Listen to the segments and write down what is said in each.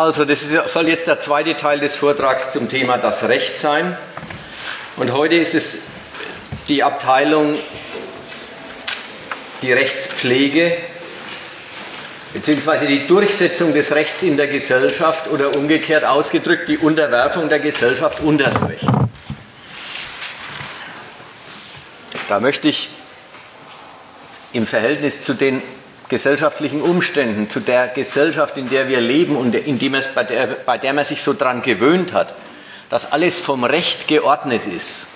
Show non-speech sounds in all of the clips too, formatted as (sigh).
Also, das ist, soll jetzt der zweite Teil des Vortrags zum Thema das Recht sein. Und heute ist es die Abteilung die Rechtspflege beziehungsweise die Durchsetzung des Rechts in der Gesellschaft oder umgekehrt ausgedrückt die Unterwerfung der Gesellschaft unter das Recht. Da möchte ich im Verhältnis zu den gesellschaftlichen Umständen, zu der Gesellschaft, in der wir leben und in die man, bei, der, bei der man sich so dran gewöhnt hat, dass alles vom Recht geordnet ist,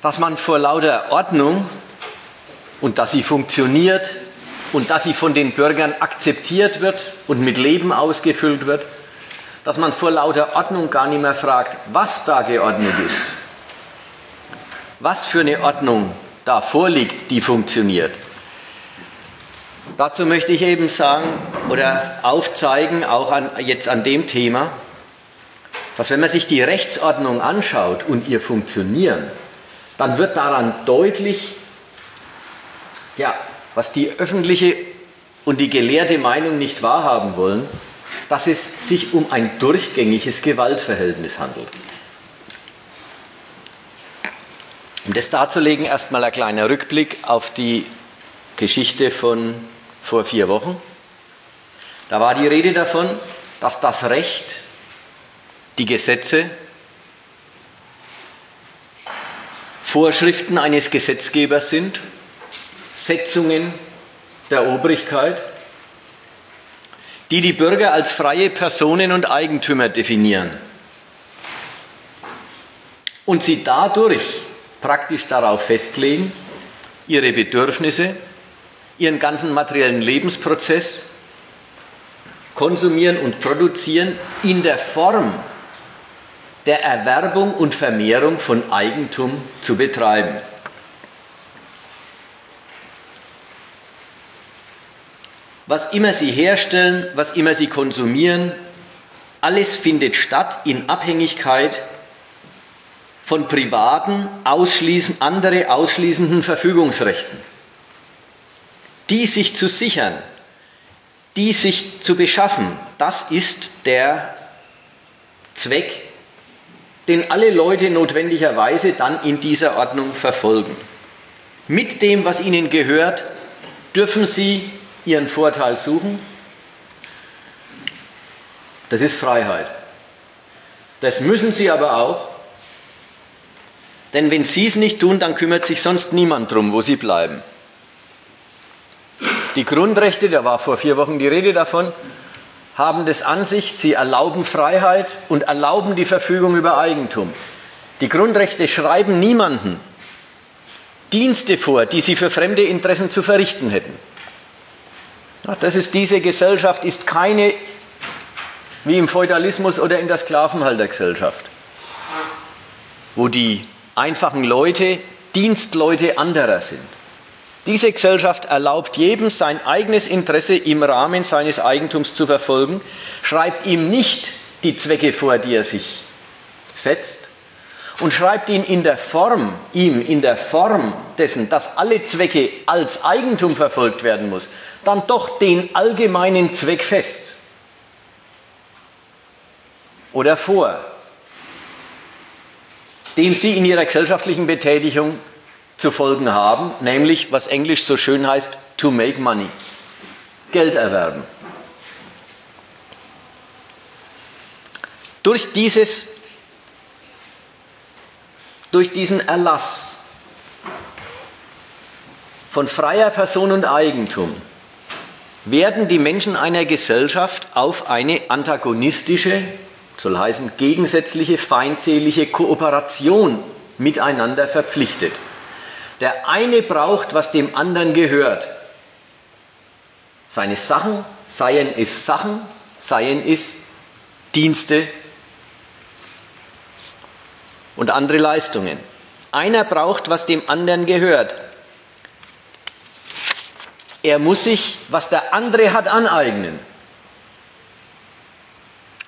dass man vor lauter Ordnung und dass sie funktioniert und dass sie von den Bürgern akzeptiert wird und mit Leben ausgefüllt wird, dass man vor lauter Ordnung gar nicht mehr fragt, was da geordnet ist, was für eine Ordnung da vorliegt, die funktioniert. Dazu möchte ich eben sagen oder aufzeigen, auch an, jetzt an dem Thema, dass wenn man sich die Rechtsordnung anschaut und ihr Funktionieren, dann wird daran deutlich, ja, was die öffentliche und die gelehrte Meinung nicht wahrhaben wollen, dass es sich um ein durchgängiges Gewaltverhältnis handelt. Um das darzulegen, erstmal ein kleiner Rückblick auf die Geschichte von vor vier Wochen. Da war die Rede davon, dass das Recht, die Gesetze, Vorschriften eines Gesetzgebers sind, Setzungen der Obrigkeit, die die Bürger als freie Personen und Eigentümer definieren und sie dadurch praktisch darauf festlegen, ihre Bedürfnisse, ihren ganzen materiellen Lebensprozess konsumieren und produzieren in der Form der Erwerbung und Vermehrung von Eigentum zu betreiben. Was immer sie herstellen, was immer sie konsumieren, alles findet statt in Abhängigkeit von privaten, ausschließen, andere ausschließenden Verfügungsrechten. Die sich zu sichern, die sich zu beschaffen, das ist der Zweck, den alle Leute notwendigerweise dann in dieser Ordnung verfolgen. Mit dem, was ihnen gehört, dürfen sie ihren Vorteil suchen. Das ist Freiheit. Das müssen sie aber auch, denn wenn sie es nicht tun, dann kümmert sich sonst niemand drum, wo sie bleiben. Die Grundrechte, da war vor vier Wochen die Rede davon, haben das an sich, sie erlauben Freiheit und erlauben die Verfügung über Eigentum. Die Grundrechte schreiben niemanden Dienste vor, die sie für fremde Interessen zu verrichten hätten. Das ist diese Gesellschaft, ist keine wie im Feudalismus oder in der Sklavenhaltergesellschaft, wo die einfachen Leute Dienstleute anderer sind. Diese Gesellschaft erlaubt jedem sein eigenes Interesse im Rahmen seines Eigentums zu verfolgen, schreibt ihm nicht die Zwecke vor, die er sich setzt und schreibt ihn in der Form, ihm in der Form dessen, dass alle Zwecke als Eigentum verfolgt werden muss, dann doch den allgemeinen Zweck fest oder vor dem sie in ihrer gesellschaftlichen Betätigung zu folgen haben, nämlich was Englisch so schön heißt, to make money, Geld erwerben. Durch, dieses, durch diesen Erlass von freier Person und Eigentum werden die Menschen einer Gesellschaft auf eine antagonistische, soll heißen gegensätzliche, feindselige Kooperation miteinander verpflichtet. Der eine braucht, was dem anderen gehört. Seine Sachen, seien es Sachen, seien es Dienste und andere Leistungen. Einer braucht, was dem anderen gehört. Er muss sich, was der andere hat, aneignen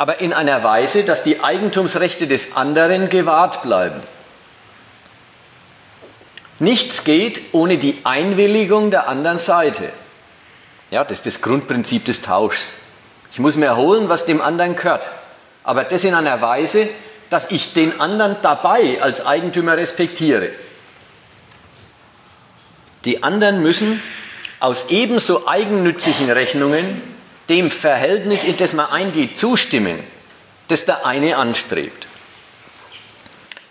aber in einer Weise, dass die Eigentumsrechte des anderen gewahrt bleiben. Nichts geht ohne die Einwilligung der anderen Seite. Ja, das ist das Grundprinzip des Tauschs. Ich muss mir erholen, was dem anderen gehört. Aber das in einer Weise, dass ich den anderen dabei als Eigentümer respektiere. Die anderen müssen aus ebenso eigennützigen Rechnungen dem Verhältnis, in das man eingeht, zustimmen, das der eine anstrebt.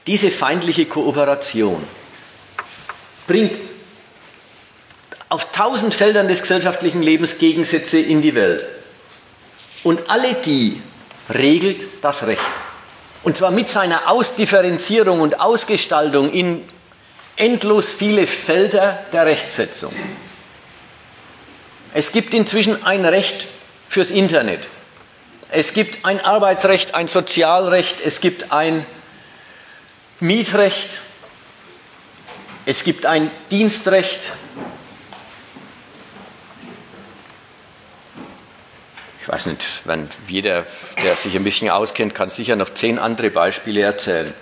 Diese feindliche Kooperation bringt auf tausend Feldern des gesellschaftlichen Lebens Gegensätze in die Welt. Und alle die regelt das Recht. Und zwar mit seiner Ausdifferenzierung und Ausgestaltung in endlos viele Felder der Rechtsetzung. Es gibt inzwischen ein Recht fürs Internet. Es gibt ein Arbeitsrecht, ein Sozialrecht, es gibt ein Mietrecht, es gibt ein Dienstrecht. Ich weiß nicht, wenn jeder, der sich ein bisschen auskennt, kann sicher noch zehn andere Beispiele erzählen.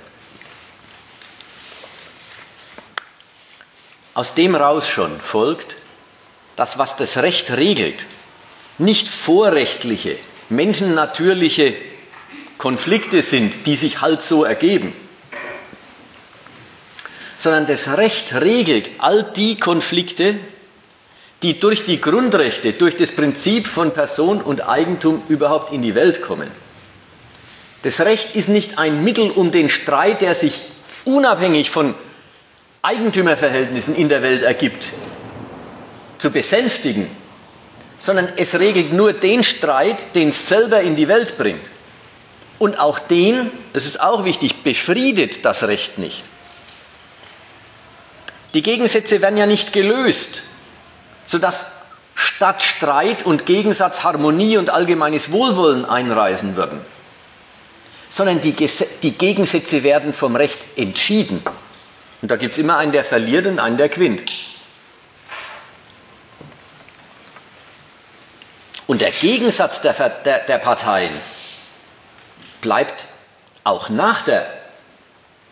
Aus dem raus schon folgt, dass was das Recht regelt, nicht vorrechtliche, menschennatürliche Konflikte sind, die sich halt so ergeben, sondern das Recht regelt all die Konflikte, die durch die Grundrechte, durch das Prinzip von Person und Eigentum überhaupt in die Welt kommen. Das Recht ist nicht ein Mittel, um den Streit, der sich unabhängig von Eigentümerverhältnissen in der Welt ergibt, zu besänftigen, sondern es regelt nur den Streit, den es selber in die Welt bringt. Und auch den, das ist auch wichtig, befriedet das Recht nicht. Die Gegensätze werden ja nicht gelöst, sodass statt Streit und Gegensatz Harmonie und allgemeines Wohlwollen einreisen würden, sondern die, die Gegensätze werden vom Recht entschieden. Und da gibt es immer einen, der verliert und einen, der gewinnt. Und der Gegensatz der, der, der Parteien bleibt auch nach der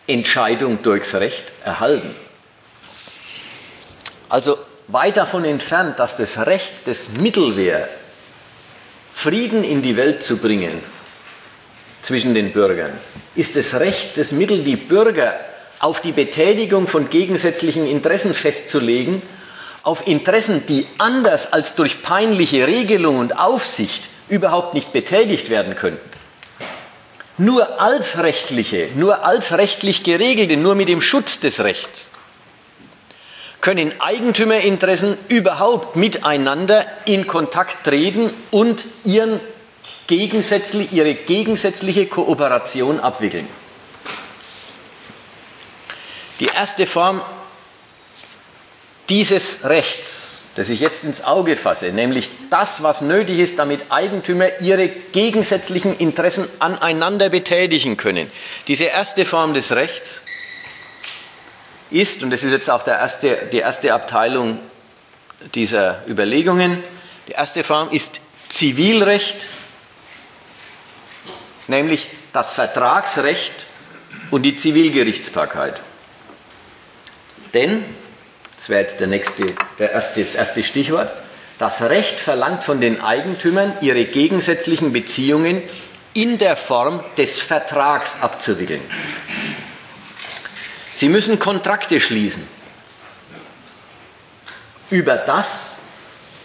Entscheidung durchs Recht erhalten. Also weit davon entfernt, dass das Recht das Mittel wäre, Frieden in die Welt zu bringen zwischen den Bürgern, ist das Recht das Mittel, die Bürger auf die Betätigung von gegensätzlichen Interessen festzulegen auf Interessen, die anders als durch peinliche Regelung und Aufsicht überhaupt nicht betätigt werden könnten. Nur als rechtliche, nur als rechtlich geregelte, nur mit dem Schutz des Rechts können Eigentümerinteressen überhaupt miteinander in Kontakt treten und ihren gegensätzlich, ihre gegensätzliche Kooperation abwickeln. Die erste Form dieses Rechts, das ich jetzt ins Auge fasse, nämlich das, was nötig ist, damit Eigentümer ihre gegensätzlichen Interessen aneinander betätigen können. Diese erste Form des Rechts ist, und das ist jetzt auch erste, die erste Abteilung dieser Überlegungen, die erste Form ist Zivilrecht, nämlich das Vertragsrecht und die Zivilgerichtsbarkeit. Denn das wäre jetzt der nächste, der erste, das erste Stichwort. Das Recht verlangt von den Eigentümern, ihre gegensätzlichen Beziehungen in der Form des Vertrags abzuwickeln. Sie müssen Kontrakte schließen über das,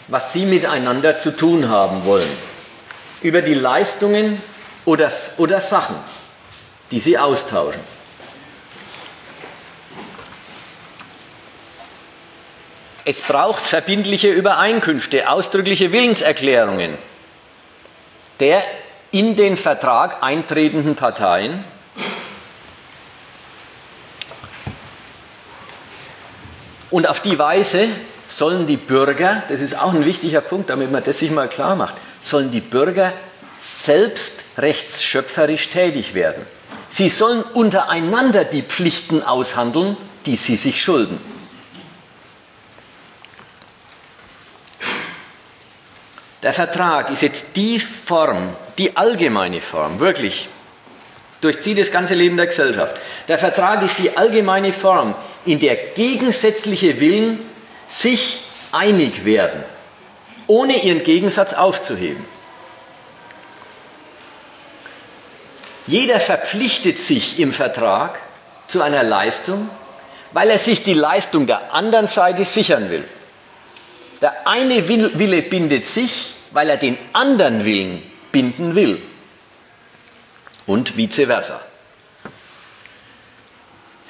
was sie miteinander zu tun haben wollen, über die Leistungen oder, oder Sachen, die sie austauschen. Es braucht verbindliche Übereinkünfte, ausdrückliche Willenserklärungen der in den Vertrag eintretenden Parteien. Und auf die Weise sollen die Bürger, das ist auch ein wichtiger Punkt, damit man das sich mal klar macht, sollen die Bürger selbst rechtsschöpferisch tätig werden. Sie sollen untereinander die Pflichten aushandeln, die sie sich schulden. Der Vertrag ist jetzt die Form, die allgemeine Form, wirklich, durchzieht das ganze Leben der Gesellschaft. Der Vertrag ist die allgemeine Form, in der gegensätzliche Willen sich einig werden. ohne ihren Gegensatz aufzuheben. Jeder verpflichtet sich im Vertrag zu einer Leistung, weil er sich die Leistung der anderen Seite sichern will. Der eine Wille bindet sich, weil er den anderen Willen binden will. Und vice versa.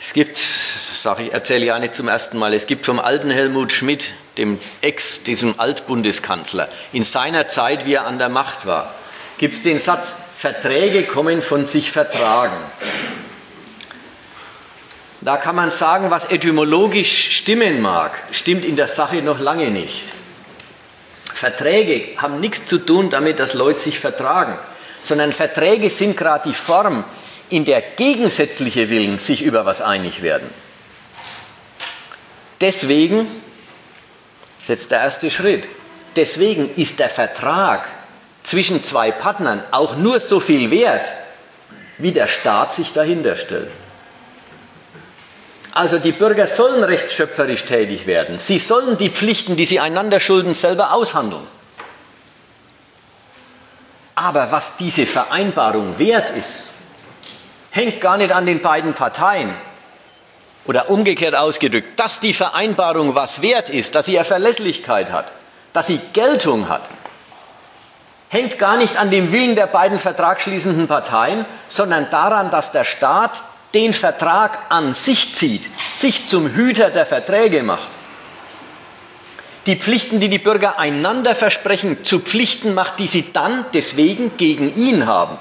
Es gibt, sage ich, erzähle ich auch nicht zum ersten Mal, es gibt vom alten Helmut Schmidt, dem Ex, diesem Altbundeskanzler, in seiner Zeit, wie er an der Macht war, gibt es den Satz, Verträge kommen von sich vertragen. Da kann man sagen, was etymologisch stimmen mag, stimmt in der Sache noch lange nicht. Verträge haben nichts zu tun damit, dass Leute sich vertragen, sondern Verträge sind gerade die Form, in der gegensätzliche Willen sich über was einig werden. Deswegen, jetzt der erste Schritt, deswegen ist der Vertrag zwischen zwei Partnern auch nur so viel wert, wie der Staat sich dahinter stellt. Also die Bürger sollen rechtsschöpferisch tätig werden. Sie sollen die Pflichten, die sie einander schulden, selber aushandeln. Aber was diese Vereinbarung wert ist, hängt gar nicht an den beiden Parteien. Oder umgekehrt ausgedrückt, dass die Vereinbarung was wert ist, dass sie eine Verlässlichkeit hat, dass sie Geltung hat, hängt gar nicht an dem Willen der beiden vertragsschließenden Parteien, sondern daran, dass der Staat den Vertrag an sich zieht, sich zum Hüter der Verträge macht. Die Pflichten, die die Bürger einander versprechen, zu Pflichten macht, die sie dann deswegen gegen ihn haben.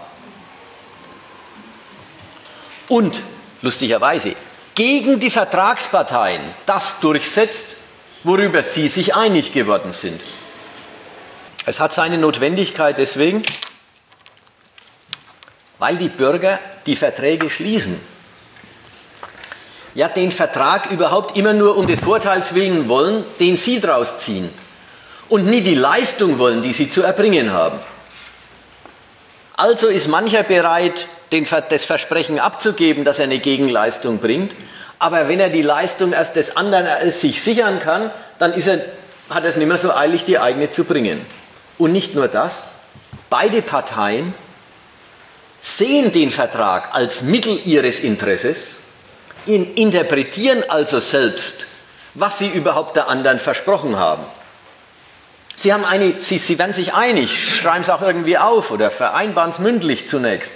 Und, lustigerweise, gegen die Vertragsparteien das durchsetzt, worüber sie sich einig geworden sind. Es hat seine Notwendigkeit deswegen, weil die Bürger die Verträge schließen. Ja, den Vertrag überhaupt immer nur um des Vorteils willen wollen, den sie daraus ziehen. Und nie die Leistung wollen, die sie zu erbringen haben. Also ist mancher bereit, den, das Versprechen abzugeben, dass er eine Gegenleistung bringt. Aber wenn er die Leistung erst des anderen sich sichern kann, dann er, hat er es nicht mehr so eilig, die eigene zu bringen. Und nicht nur das, beide Parteien sehen den Vertrag als Mittel ihres Interesses, interpretieren also selbst, was sie überhaupt der anderen versprochen haben. Sie, haben eine, sie, sie werden sich einig, schreiben es auch irgendwie auf oder vereinbaren es mündlich zunächst.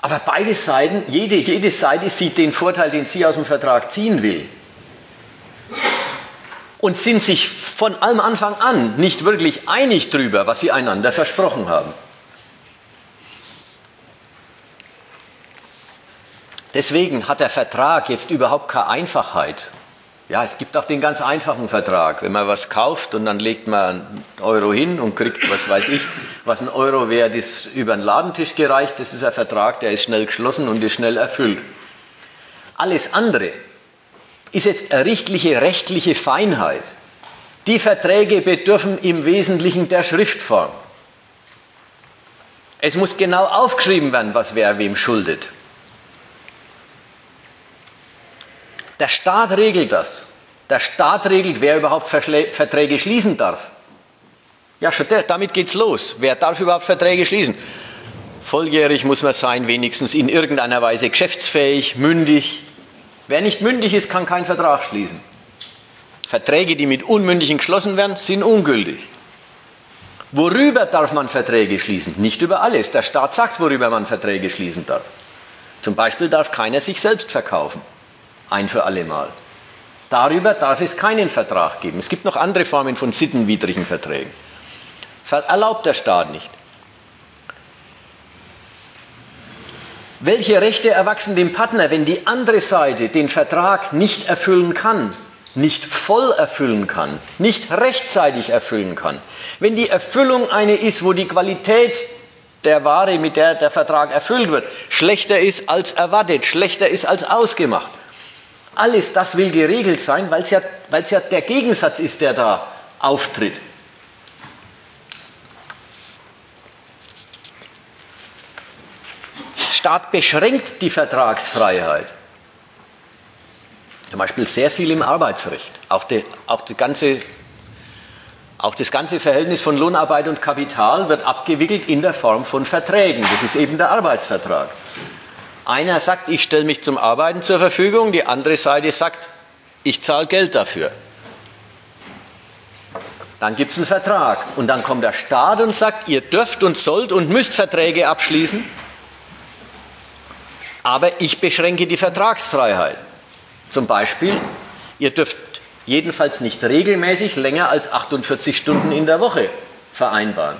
Aber beide Seiten, jede, jede Seite sieht den Vorteil, den sie aus dem Vertrag ziehen will und sind sich von allem Anfang an nicht wirklich einig darüber, was sie einander versprochen haben. Deswegen hat der Vertrag jetzt überhaupt keine Einfachheit. Ja, es gibt auch den ganz einfachen Vertrag. Wenn man was kauft und dann legt man einen Euro hin und kriegt, was weiß ich, was ein Euro wert ist, über den Ladentisch gereicht, das ist ein Vertrag, der ist schnell geschlossen und ist schnell erfüllt. Alles andere, ist jetzt errichtliche rechtliche Feinheit. Die Verträge bedürfen im Wesentlichen der Schriftform. Es muss genau aufgeschrieben werden, was wer wem schuldet. Der Staat regelt das. Der Staat regelt, wer überhaupt Verträge schließen darf. Ja, schon damit geht's los. Wer darf überhaupt Verträge schließen? Volljährig muss man sein, wenigstens in irgendeiner Weise geschäftsfähig, mündig, Wer nicht mündig ist, kann keinen Vertrag schließen. Verträge, die mit Unmündigen geschlossen werden, sind ungültig. Worüber darf man Verträge schließen? Nicht über alles. Der Staat sagt, worüber man Verträge schließen darf. Zum Beispiel darf keiner sich selbst verkaufen. Ein für alle Mal. Darüber darf es keinen Vertrag geben. Es gibt noch andere Formen von sittenwidrigen Verträgen. Erlaubt der Staat nicht. Welche Rechte erwachsen dem Partner, wenn die andere Seite den Vertrag nicht erfüllen kann, nicht voll erfüllen kann, nicht rechtzeitig erfüllen kann? Wenn die Erfüllung eine ist, wo die Qualität der Ware, mit der der Vertrag erfüllt wird, schlechter ist als erwartet, schlechter ist als ausgemacht. Alles das will geregelt sein, weil es ja, ja der Gegensatz ist, der da auftritt. Staat beschränkt die Vertragsfreiheit. Zum Beispiel sehr viel im Arbeitsrecht. Auch die, auch die ganze Auch das ganze Verhältnis von Lohnarbeit und Kapital wird abgewickelt in der Form von Verträgen. Das ist eben der Arbeitsvertrag. Einer sagt, ich stelle mich zum Arbeiten zur Verfügung, die andere Seite sagt, ich zahle Geld dafür. Dann gibt es einen Vertrag und dann kommt der Staat und sagt, ihr dürft und sollt und müsst Verträge abschließen, aber ich beschränke die Vertragsfreiheit. Zum Beispiel, ihr dürft jedenfalls nicht regelmäßig länger als 48 Stunden in der Woche vereinbaren.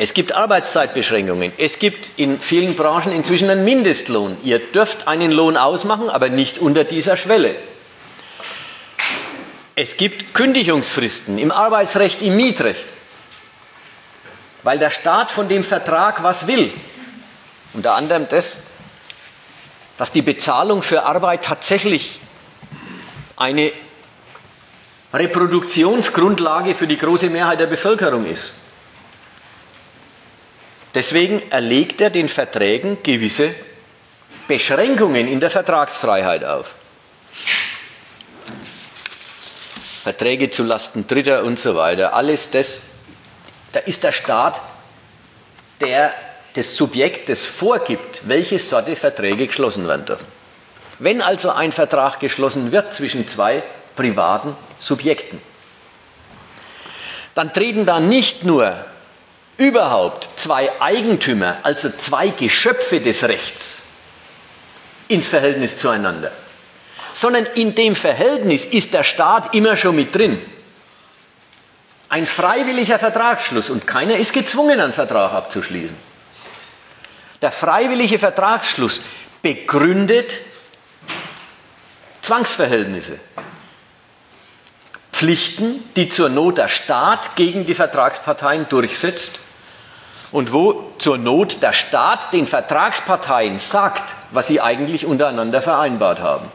Es gibt Arbeitszeitbeschränkungen. Es gibt in vielen Branchen inzwischen einen Mindestlohn. Ihr dürft einen Lohn ausmachen, aber nicht unter dieser Schwelle. Es gibt Kündigungsfristen im Arbeitsrecht, im Mietrecht, weil der Staat von dem Vertrag was will. Unter anderem das, dass die Bezahlung für Arbeit tatsächlich eine Reproduktionsgrundlage für die große Mehrheit der Bevölkerung ist. Deswegen erlegt er den Verträgen gewisse Beschränkungen in der Vertragsfreiheit auf. Verträge zu Lasten Dritter und so weiter. Alles das, da ist der Staat der das Subjekt, das vorgibt, welche Sorte Verträge geschlossen werden dürfen. Wenn also ein Vertrag geschlossen wird zwischen zwei privaten Subjekten, dann treten da nicht nur überhaupt zwei Eigentümer, also zwei Geschöpfe des Rechts, ins Verhältnis zueinander, sondern in dem Verhältnis ist der Staat immer schon mit drin. Ein freiwilliger Vertragsschluss und keiner ist gezwungen, einen Vertrag abzuschließen. Der freiwillige Vertragsschluss begründet Zwangsverhältnisse. Pflichten, die zur Not der Staat gegen die Vertragsparteien durchsetzt und wo zur Not der Staat den Vertragsparteien sagt, was sie eigentlich untereinander vereinbart haben.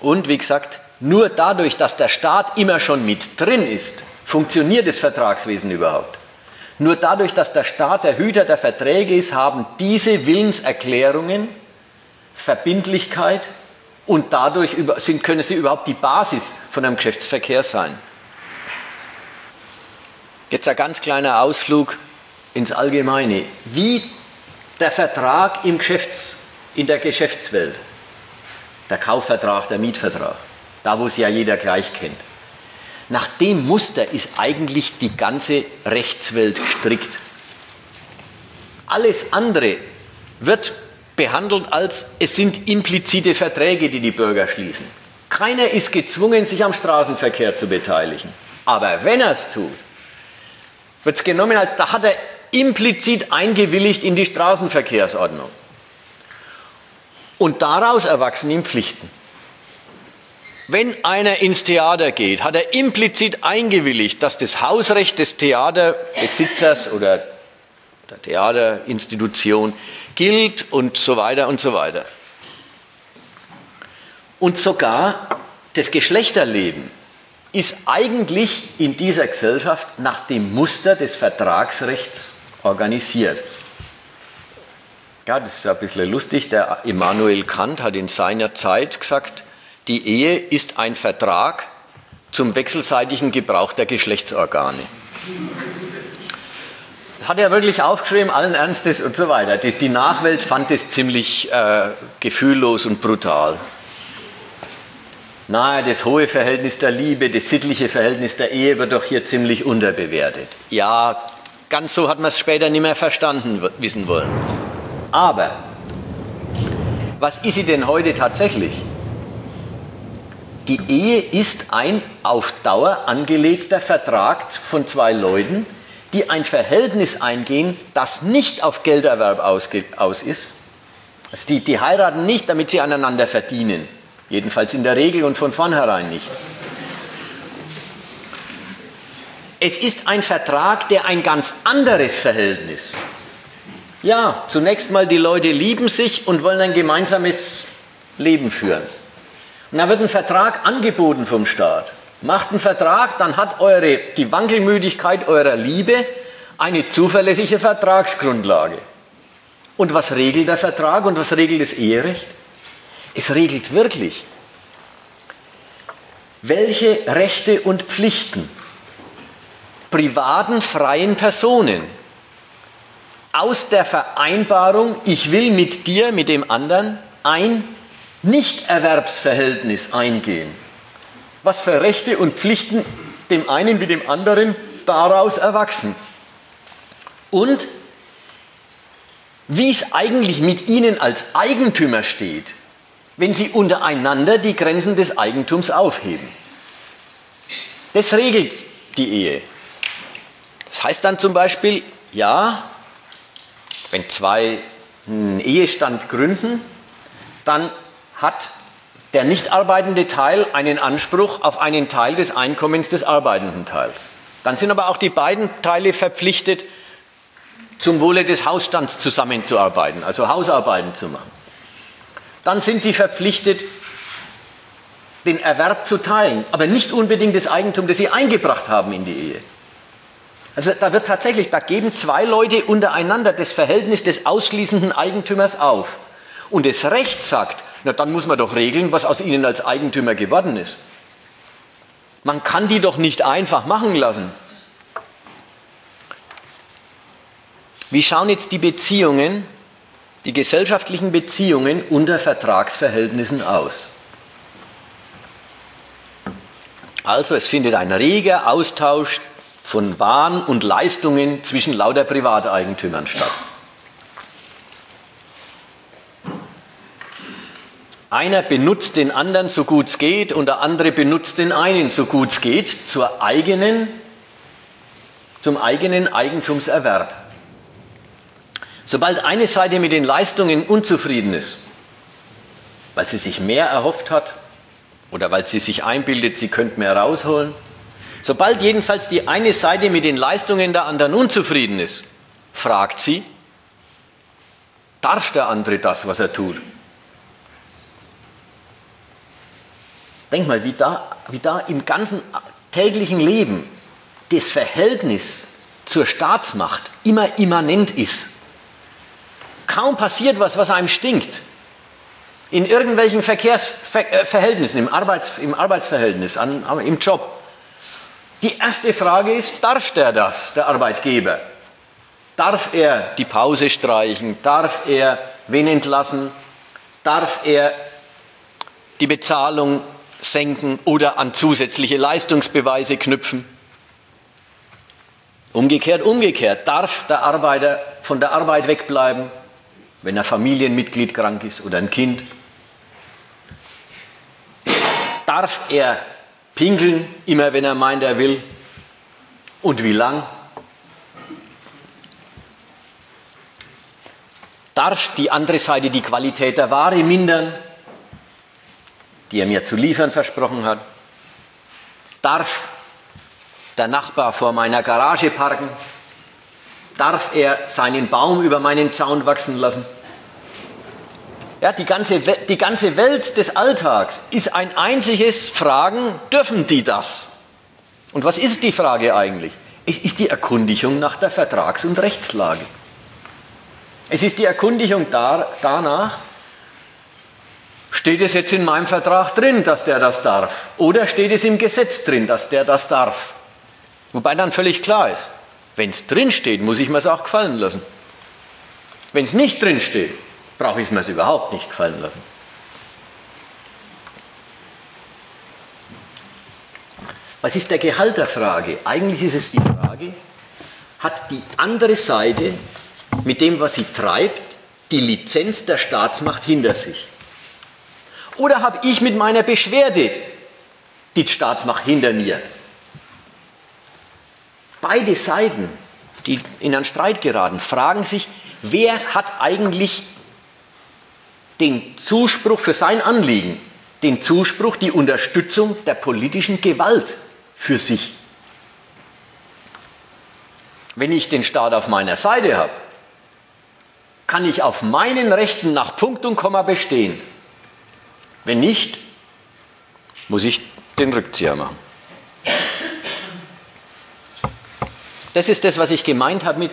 Und wie gesagt, nur dadurch, dass der Staat immer schon mit drin ist, funktioniert das Vertragswesen überhaupt. Nur dadurch, dass der Staat der Hüter der Verträge ist, haben diese Willenserklärungen Verbindlichkeit und dadurch sind, können sie überhaupt die Basis von einem Geschäftsverkehr sein. Jetzt ein ganz kleiner Ausflug ins Allgemeine. Wie der Vertrag im Geschäfts-, in der Geschäftswelt, der Kaufvertrag, der Mietvertrag, da wo es ja jeder gleich kennt. Nach dem Muster ist eigentlich die ganze Rechtswelt gestrickt. Alles andere wird behandelt als es sind implizite Verträge, die die Bürger schließen. Keiner ist gezwungen, sich am Straßenverkehr zu beteiligen. Aber wenn er es tut, wird es genommen als, da hat er implizit eingewilligt in die Straßenverkehrsordnung. Und daraus erwachsen ihm Pflichten. Wenn einer ins Theater geht, hat er implizit eingewilligt, dass das Hausrecht des Theaterbesitzers oder der Theaterinstitution gilt und so weiter und so weiter. Und sogar das Geschlechterleben ist eigentlich in dieser Gesellschaft nach dem Muster des Vertragsrechts organisiert. Ja, das ist ein bisschen lustig. Der Immanuel Kant hat in seiner Zeit gesagt, die Ehe ist ein Vertrag zum wechselseitigen Gebrauch der Geschlechtsorgane. Das hat er wirklich aufgeschrieben, allen Ernstes und so weiter. Die, Nachwelt fand es ziemlich äh, gefühllos und brutal. Nahe, das hohe Verhältnis der Liebe, das sittliche Verhältnis der Ehe wird doch hier ziemlich unterbewertet. Ja, ganz so hat man es später nicht mehr verstanden wissen wollen. Aber, was ist sie denn heute tatsächlich? Die Ehe ist ein auf Dauer angelegter Vertrag von zwei Leuten, die ein Verhältnis eingehen, das nicht auf Gelderwerb aus, ist. Also die, die heiraten nicht, damit sie aneinander verdienen. Jedenfalls in der Regel und von vornherein nicht. Es ist ein Vertrag, der ein ganz anderes Verhältnis. Ja, zunächst mal die Leute lieben sich und wollen ein gemeinsames Leben führen. Und da wird ein Vertrag angeboten vom Staat. Macht einen Vertrag, dann hat eure, die Wankelmüdigkeit eurer Liebe eine zuverlässige Vertragsgrundlage. Und was regelt der Vertrag und was regelt das Eherecht? Es regelt wirklich, welche Rechte und Pflichten privaten freien Personen aus der Vereinbarung, ich will mit dir, mit dem anderen, ein Nichterwerbsverhältnis eingehen. Was für Rechte und Pflichten dem einen wie dem anderen daraus erwachsen. Und wie es eigentlich mit ihnen als Eigentümer steht, wenn sie untereinander die Grenzen des Eigentums aufheben. Das regelt die Ehe. Das heißt dann zum Beispiel, ja, wenn zwei einen Ehestand gründen, dann hat der nicht arbeitende Teil einen Anspruch auf einen Teil des Einkommens des arbeitenden Teils. Dann sind aber auch die beiden Teile verpflichtet, zum Wohle des Hausstands zusammenzuarbeiten, also Hausarbeiten zu machen. Dann sind sie verpflichtet, den Erwerb zu teilen, aber nicht unbedingt das Eigentum, das sie eingebracht haben in die Ehe. Also da wird tatsächlich, da geben zwei Leute untereinander das Verhältnis des ausschließenden Eigentümers auf. Und das Recht sagt, na dann muss man doch regeln, was aus ihnen als Eigentümer geworden ist. Man kann die doch nicht einfach machen lassen. Wie schauen jetzt die Beziehungen, die gesellschaftlichen Beziehungen unter Vertragsverhältnissen aus? Also es findet ein reger Austausch von Waren und Leistungen zwischen lauter Privateigentümern statt. Einer benutzt den anderen so gut es geht und der andere benutzt den einen so gut es geht zur eigenen, zum eigenen Eigentumserwerb. Sobald eine Seite mit den Leistungen unzufrieden ist, weil sie sich mehr erhofft hat oder weil sie sich einbildet, sie könnte mehr rausholen, sobald jedenfalls die eine Seite mit den Leistungen der anderen unzufrieden ist, fragt sie, darf der andere das, was er tut? Denk mal, wie da, wie da im ganzen täglichen Leben das Verhältnis zur Staatsmacht immer immanent ist. Kaum passiert was, was einem stinkt. In irgendwelchen Verkehrsverhältnissen, im, Arbeits, im Arbeitsverhältnis, an, im Job. Die erste Frage ist, darf der das, der Arbeitgeber? Darf er die Pause streichen? Darf er wen entlassen? Darf er die Bezahlung senken oder an zusätzliche Leistungsbeweise knüpfen. Umgekehrt, umgekehrt, darf der Arbeiter von der Arbeit wegbleiben, wenn ein Familienmitglied krank ist oder ein Kind? Darf er pinkeln, immer wenn er meint, er will? Und wie lang? Darf die andere Seite die Qualität der Ware mindern? die er mir zu liefern versprochen hat? Darf der Nachbar vor meiner Garage parken? Darf er seinen Baum über meinen Zaun wachsen lassen? Ja, die ganze, die ganze Welt des Alltags ist ein einziges Fragen, dürfen die das? Und was ist die Frage eigentlich? Es ist die Erkundigung nach der Vertrags- und Rechtslage. Es ist die Erkundigung danach, Steht es jetzt in meinem Vertrag drin, dass der das darf? Oder steht es im Gesetz drin, dass der das darf? Wobei dann völlig klar ist, wenn es drin steht, muss ich mir es auch gefallen lassen. Wenn es nicht drin steht, brauche ich mir es überhaupt nicht gefallen lassen. Was ist der Gehalt der Frage? Eigentlich ist es die Frage, hat die andere Seite mit dem, was sie treibt, die Lizenz der Staatsmacht hinter sich? Oder habe ich mit meiner Beschwerde die Staatsmacht hinter mir? Beide Seiten, die in einen Streit geraten, fragen sich, wer hat eigentlich den Zuspruch für sein Anliegen, den Zuspruch, die Unterstützung der politischen Gewalt für sich. Wenn ich den Staat auf meiner Seite habe, kann ich auf meinen Rechten nach Punkt und Komma bestehen. Wenn nicht, muss ich den Rückzieher machen. Das ist das, was ich gemeint habe mit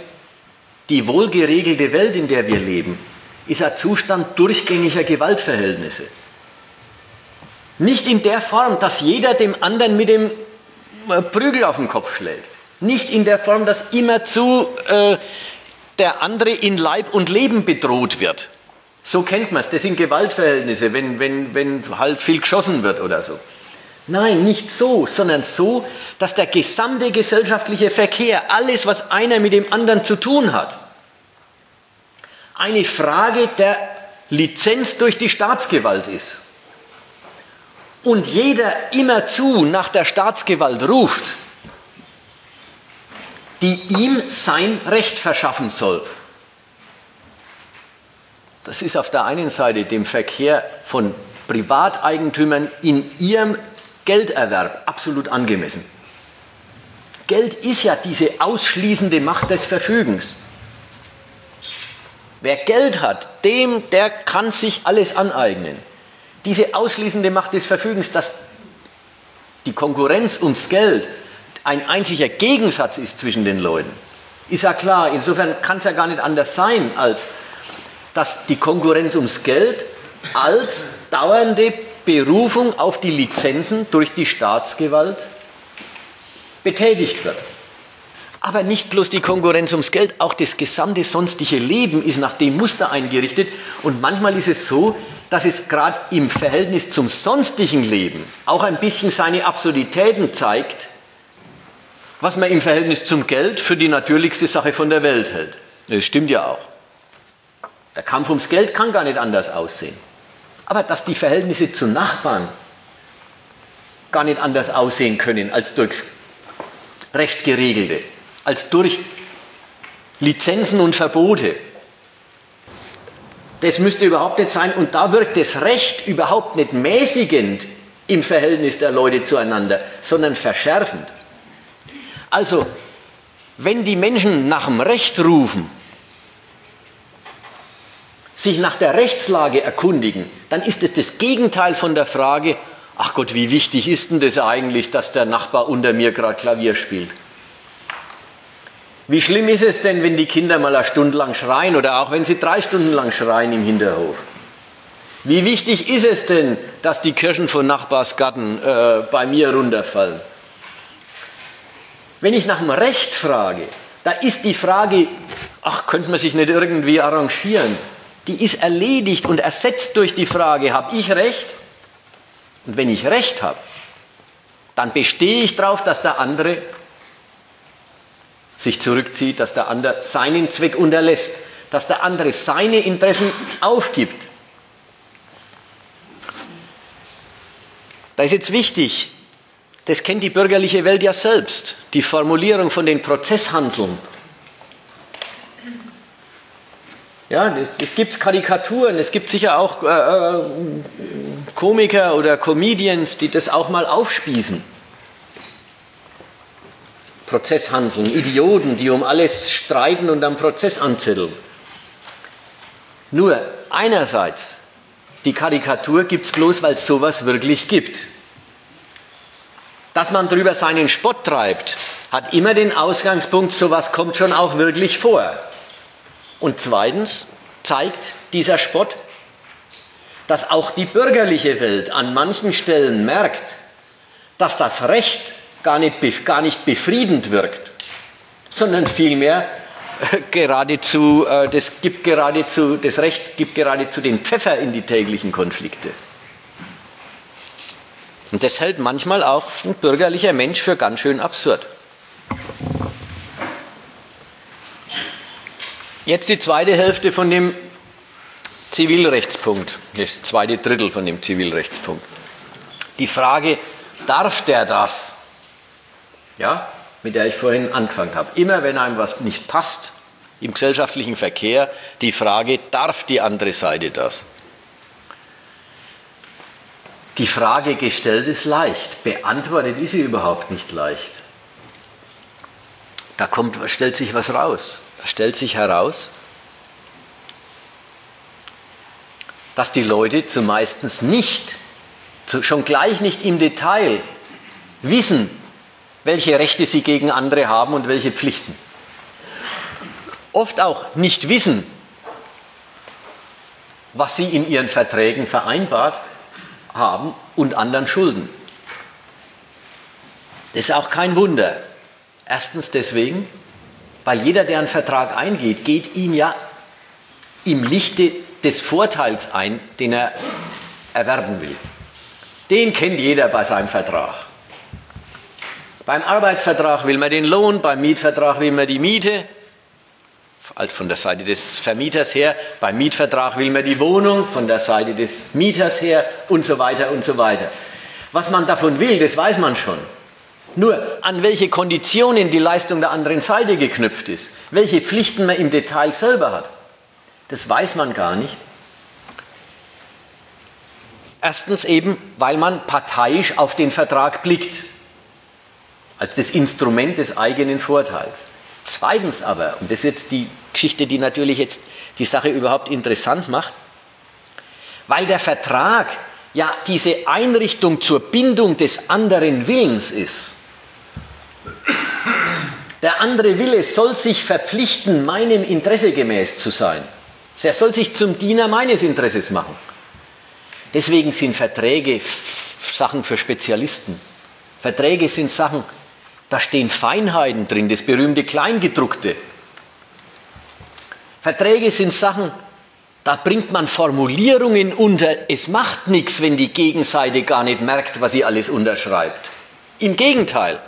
die wohlgeregelte Welt, in der wir leben, ist ein Zustand durchgängiger Gewaltverhältnisse. Nicht in der Form, dass jeder dem anderen mit dem äh, Prügel auf den Kopf schlägt. Nicht in der Form, dass immerzu äh, der andere in Leib und Leben bedroht wird. So kennt man es. Das sind Gewaltverhältnisse, wenn, wenn, wenn halt viel geschossen wird oder so. Nein, nicht so, sondern so, dass der gesamte gesellschaftliche Verkehr, alles, was einer mit dem anderen zu tun hat, eine Frage der Lizenz durch die Staatsgewalt ist. Und jeder immerzu nach der Staatsgewalt ruft, die ihm sein Recht verschaffen soll. Das ist auf der einen Seite dem Verkehr von Privateigentümern in ihrem Gelderwerb absolut angemessen. Geld ist ja diese ausschließende Macht des Verfügens. Wer Geld hat, dem, der kann sich alles aneignen. Diese ausschließende Macht des Verfügens, dass die Konkurrenz ums Geld ein einziger Gegensatz ist zwischen den Leuten, ist ja klar. Insofern kann es ja gar nicht anders sein, als dass die Konkurrenz ums Geld als dauernde Berufung auf die Lizenzen durch die Staatsgewalt betätigt wird. Aber nicht bloß die Konkurrenz ums Geld, auch das gesamte sonstige Leben ist nach dem Muster eingerichtet. Und manchmal ist es so, dass es gerade im Verhältnis zum sonstigen Leben auch ein bisschen seine Absurditäten zeigt, was man im Verhältnis zum Geld für die natürlichste Sache von der Welt hält. Das stimmt ja auch. Der Kampf ums Geld kann gar nicht anders aussehen. Aber dass die Verhältnisse zu Nachbarn gar nicht anders aussehen können als durchs Recht geregelte, als durch Lizenzen und Verbote. Das müsste überhaupt nicht sein. Und da wirkt das Recht überhaupt nicht mäßigend im Verhältnis der Leute zueinander, sondern verschärfend. Also, wenn die Menschen nach dem Recht rufen, sich nach der Rechtslage erkundigen, dann ist es das Gegenteil von der Frage, ach Gott, wie wichtig ist denn das eigentlich, dass der Nachbar unter mir gerade Klavier spielt? Wie schlimm ist es denn, wenn die Kinder mal eine Stunde lang schreien oder auch wenn sie drei Stunden lang schreien im Hinterhof? Wie wichtig ist es denn, dass die Kirschen von Nachbarsgarten äh, bei mir runterfallen? Wenn ich nach dem Recht frage, da ist die Frage, ach, könnte man sich nicht irgendwie arrangieren? Die ist erledigt und ersetzt durch die Frage, habe ich Recht? Und wenn ich Recht habe, dann bestehe ich darauf, dass der andere sich zurückzieht, dass der andere seinen Zweck unterlässt, dass der andere seine Interessen aufgibt. Da ist jetzt wichtig, das kennt die bürgerliche Welt ja selbst, die Formulierung von den Prozesshandeln. Ja, es, es gibt Karikaturen, es gibt sicher auch äh, äh, Komiker oder Comedians, die das auch mal aufspießen. Prozesshandeln, Idioten, die um alles streiten und am Prozess anzetteln. Nur einerseits, die Karikatur gibt es bloß, weil es sowas wirklich gibt. Dass man darüber seinen Spott treibt, hat immer den Ausgangspunkt, sowas kommt schon auch wirklich vor. Und zweitens zeigt dieser Spott, dass auch die bürgerliche Welt an manchen Stellen merkt, dass das Recht gar nicht, gar nicht befriedend wirkt, sondern vielmehr äh, geradezu, äh, das, gibt geradezu, das Recht gibt geradezu den Pfeffer in die täglichen Konflikte. Und das hält manchmal auch ein bürgerlicher Mensch für ganz schön absurd. Jetzt die zweite Hälfte von dem Zivilrechtspunkt, das zweite Drittel von dem Zivilrechtspunkt. Die Frage, darf der das? Ja, mit der ich vorhin angefangen habe. Immer wenn einem was nicht passt im gesellschaftlichen Verkehr, die Frage, darf die andere Seite das? Die Frage gestellt ist leicht, beantwortet ist sie überhaupt nicht leicht. Da kommt, stellt sich was raus. Stellt sich heraus, dass die Leute zumeistens nicht, schon gleich nicht im Detail wissen, welche Rechte sie gegen andere haben und welche Pflichten. Oft auch nicht wissen, was sie in ihren Verträgen vereinbart haben und anderen schulden. Das ist auch kein Wunder. Erstens deswegen, weil jeder, der einen Vertrag eingeht, geht ihn ja im Lichte des Vorteils ein, den er erwerben will. Den kennt jeder bei seinem Vertrag. Beim Arbeitsvertrag will man den Lohn, beim Mietvertrag will man die Miete, also von der Seite des Vermieters her, beim Mietvertrag will man die Wohnung, von der Seite des Mieters her und so weiter und so weiter. Was man davon will, das weiß man schon. Nur an welche Konditionen die Leistung der anderen Seite geknüpft ist, welche Pflichten man im Detail selber hat, das weiß man gar nicht. Erstens eben, weil man parteiisch auf den Vertrag blickt, als das Instrument des eigenen Vorteils. Zweitens aber, und das ist jetzt die Geschichte, die natürlich jetzt die Sache überhaupt interessant macht, weil der Vertrag ja diese Einrichtung zur Bindung des anderen Willens ist. Der andere Wille soll sich verpflichten, meinem Interesse gemäß zu sein. Er soll sich zum Diener meines Interesses machen. Deswegen sind Verträge Sachen für Spezialisten. Verträge sind Sachen, da stehen Feinheiten drin, das berühmte Kleingedruckte. Verträge sind Sachen, da bringt man Formulierungen unter. Es macht nichts, wenn die Gegenseite gar nicht merkt, was sie alles unterschreibt. Im Gegenteil.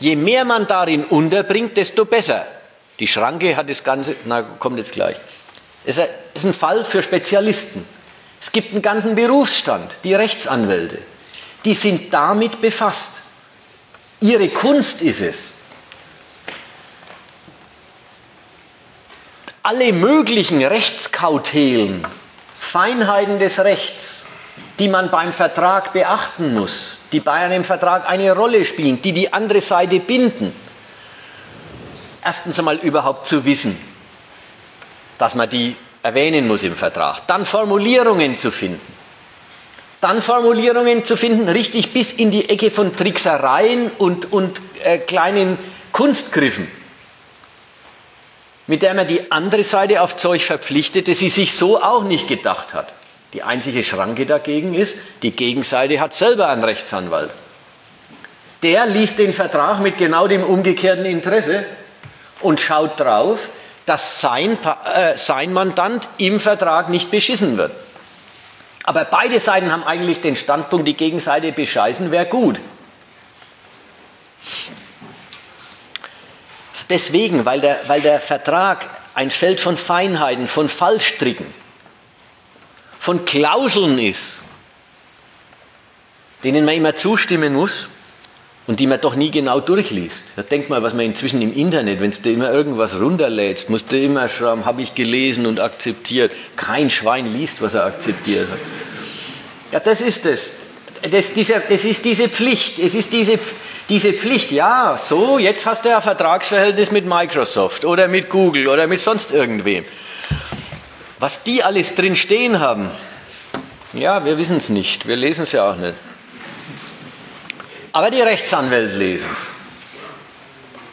Je mehr man darin unterbringt, desto besser. Die Schranke hat das Ganze, na, kommt jetzt gleich. Es ist ein Fall für Spezialisten. Es gibt einen ganzen Berufsstand, die Rechtsanwälte. Die sind damit befasst. Ihre Kunst ist es, alle möglichen Rechtskautelen, Feinheiten des Rechts, die man beim Vertrag beachten muss, die bei einem Vertrag eine Rolle spielen, die die andere Seite binden. Erstens einmal überhaupt zu wissen, dass man die erwähnen muss im Vertrag. Dann Formulierungen zu finden. Dann Formulierungen zu finden, richtig bis in die Ecke von Tricksereien und, und äh, kleinen Kunstgriffen, mit der man die andere Seite auf Zeug verpflichtet, das sie sich so auch nicht gedacht hat. Die einzige Schranke dagegen ist, die Gegenseite hat selber einen Rechtsanwalt. Der liest den Vertrag mit genau dem umgekehrten Interesse und schaut drauf, dass sein, äh, sein Mandant im Vertrag nicht beschissen wird. Aber beide Seiten haben eigentlich den Standpunkt, die Gegenseite bescheißen wäre gut. Deswegen, weil der, weil der Vertrag ein Feld von Feinheiten, von Fallstricken, von Klauseln ist, denen man immer zustimmen muss und die man doch nie genau durchliest. Ja, denk mal, was man inzwischen im Internet, wenn du immer irgendwas runterlädst, musst du immer schreiben, habe ich gelesen und akzeptiert. Kein Schwein liest, was er akzeptiert hat. Ja, das ist es. Das, dieser, das ist diese Pflicht. Es ist diese, diese Pflicht. Ja, so, jetzt hast du ein Vertragsverhältnis mit Microsoft oder mit Google oder mit sonst irgendwem. Was die alles drin stehen haben, ja, wir wissen es nicht. Wir lesen es ja auch nicht. Aber die Rechtsanwälte lesen es.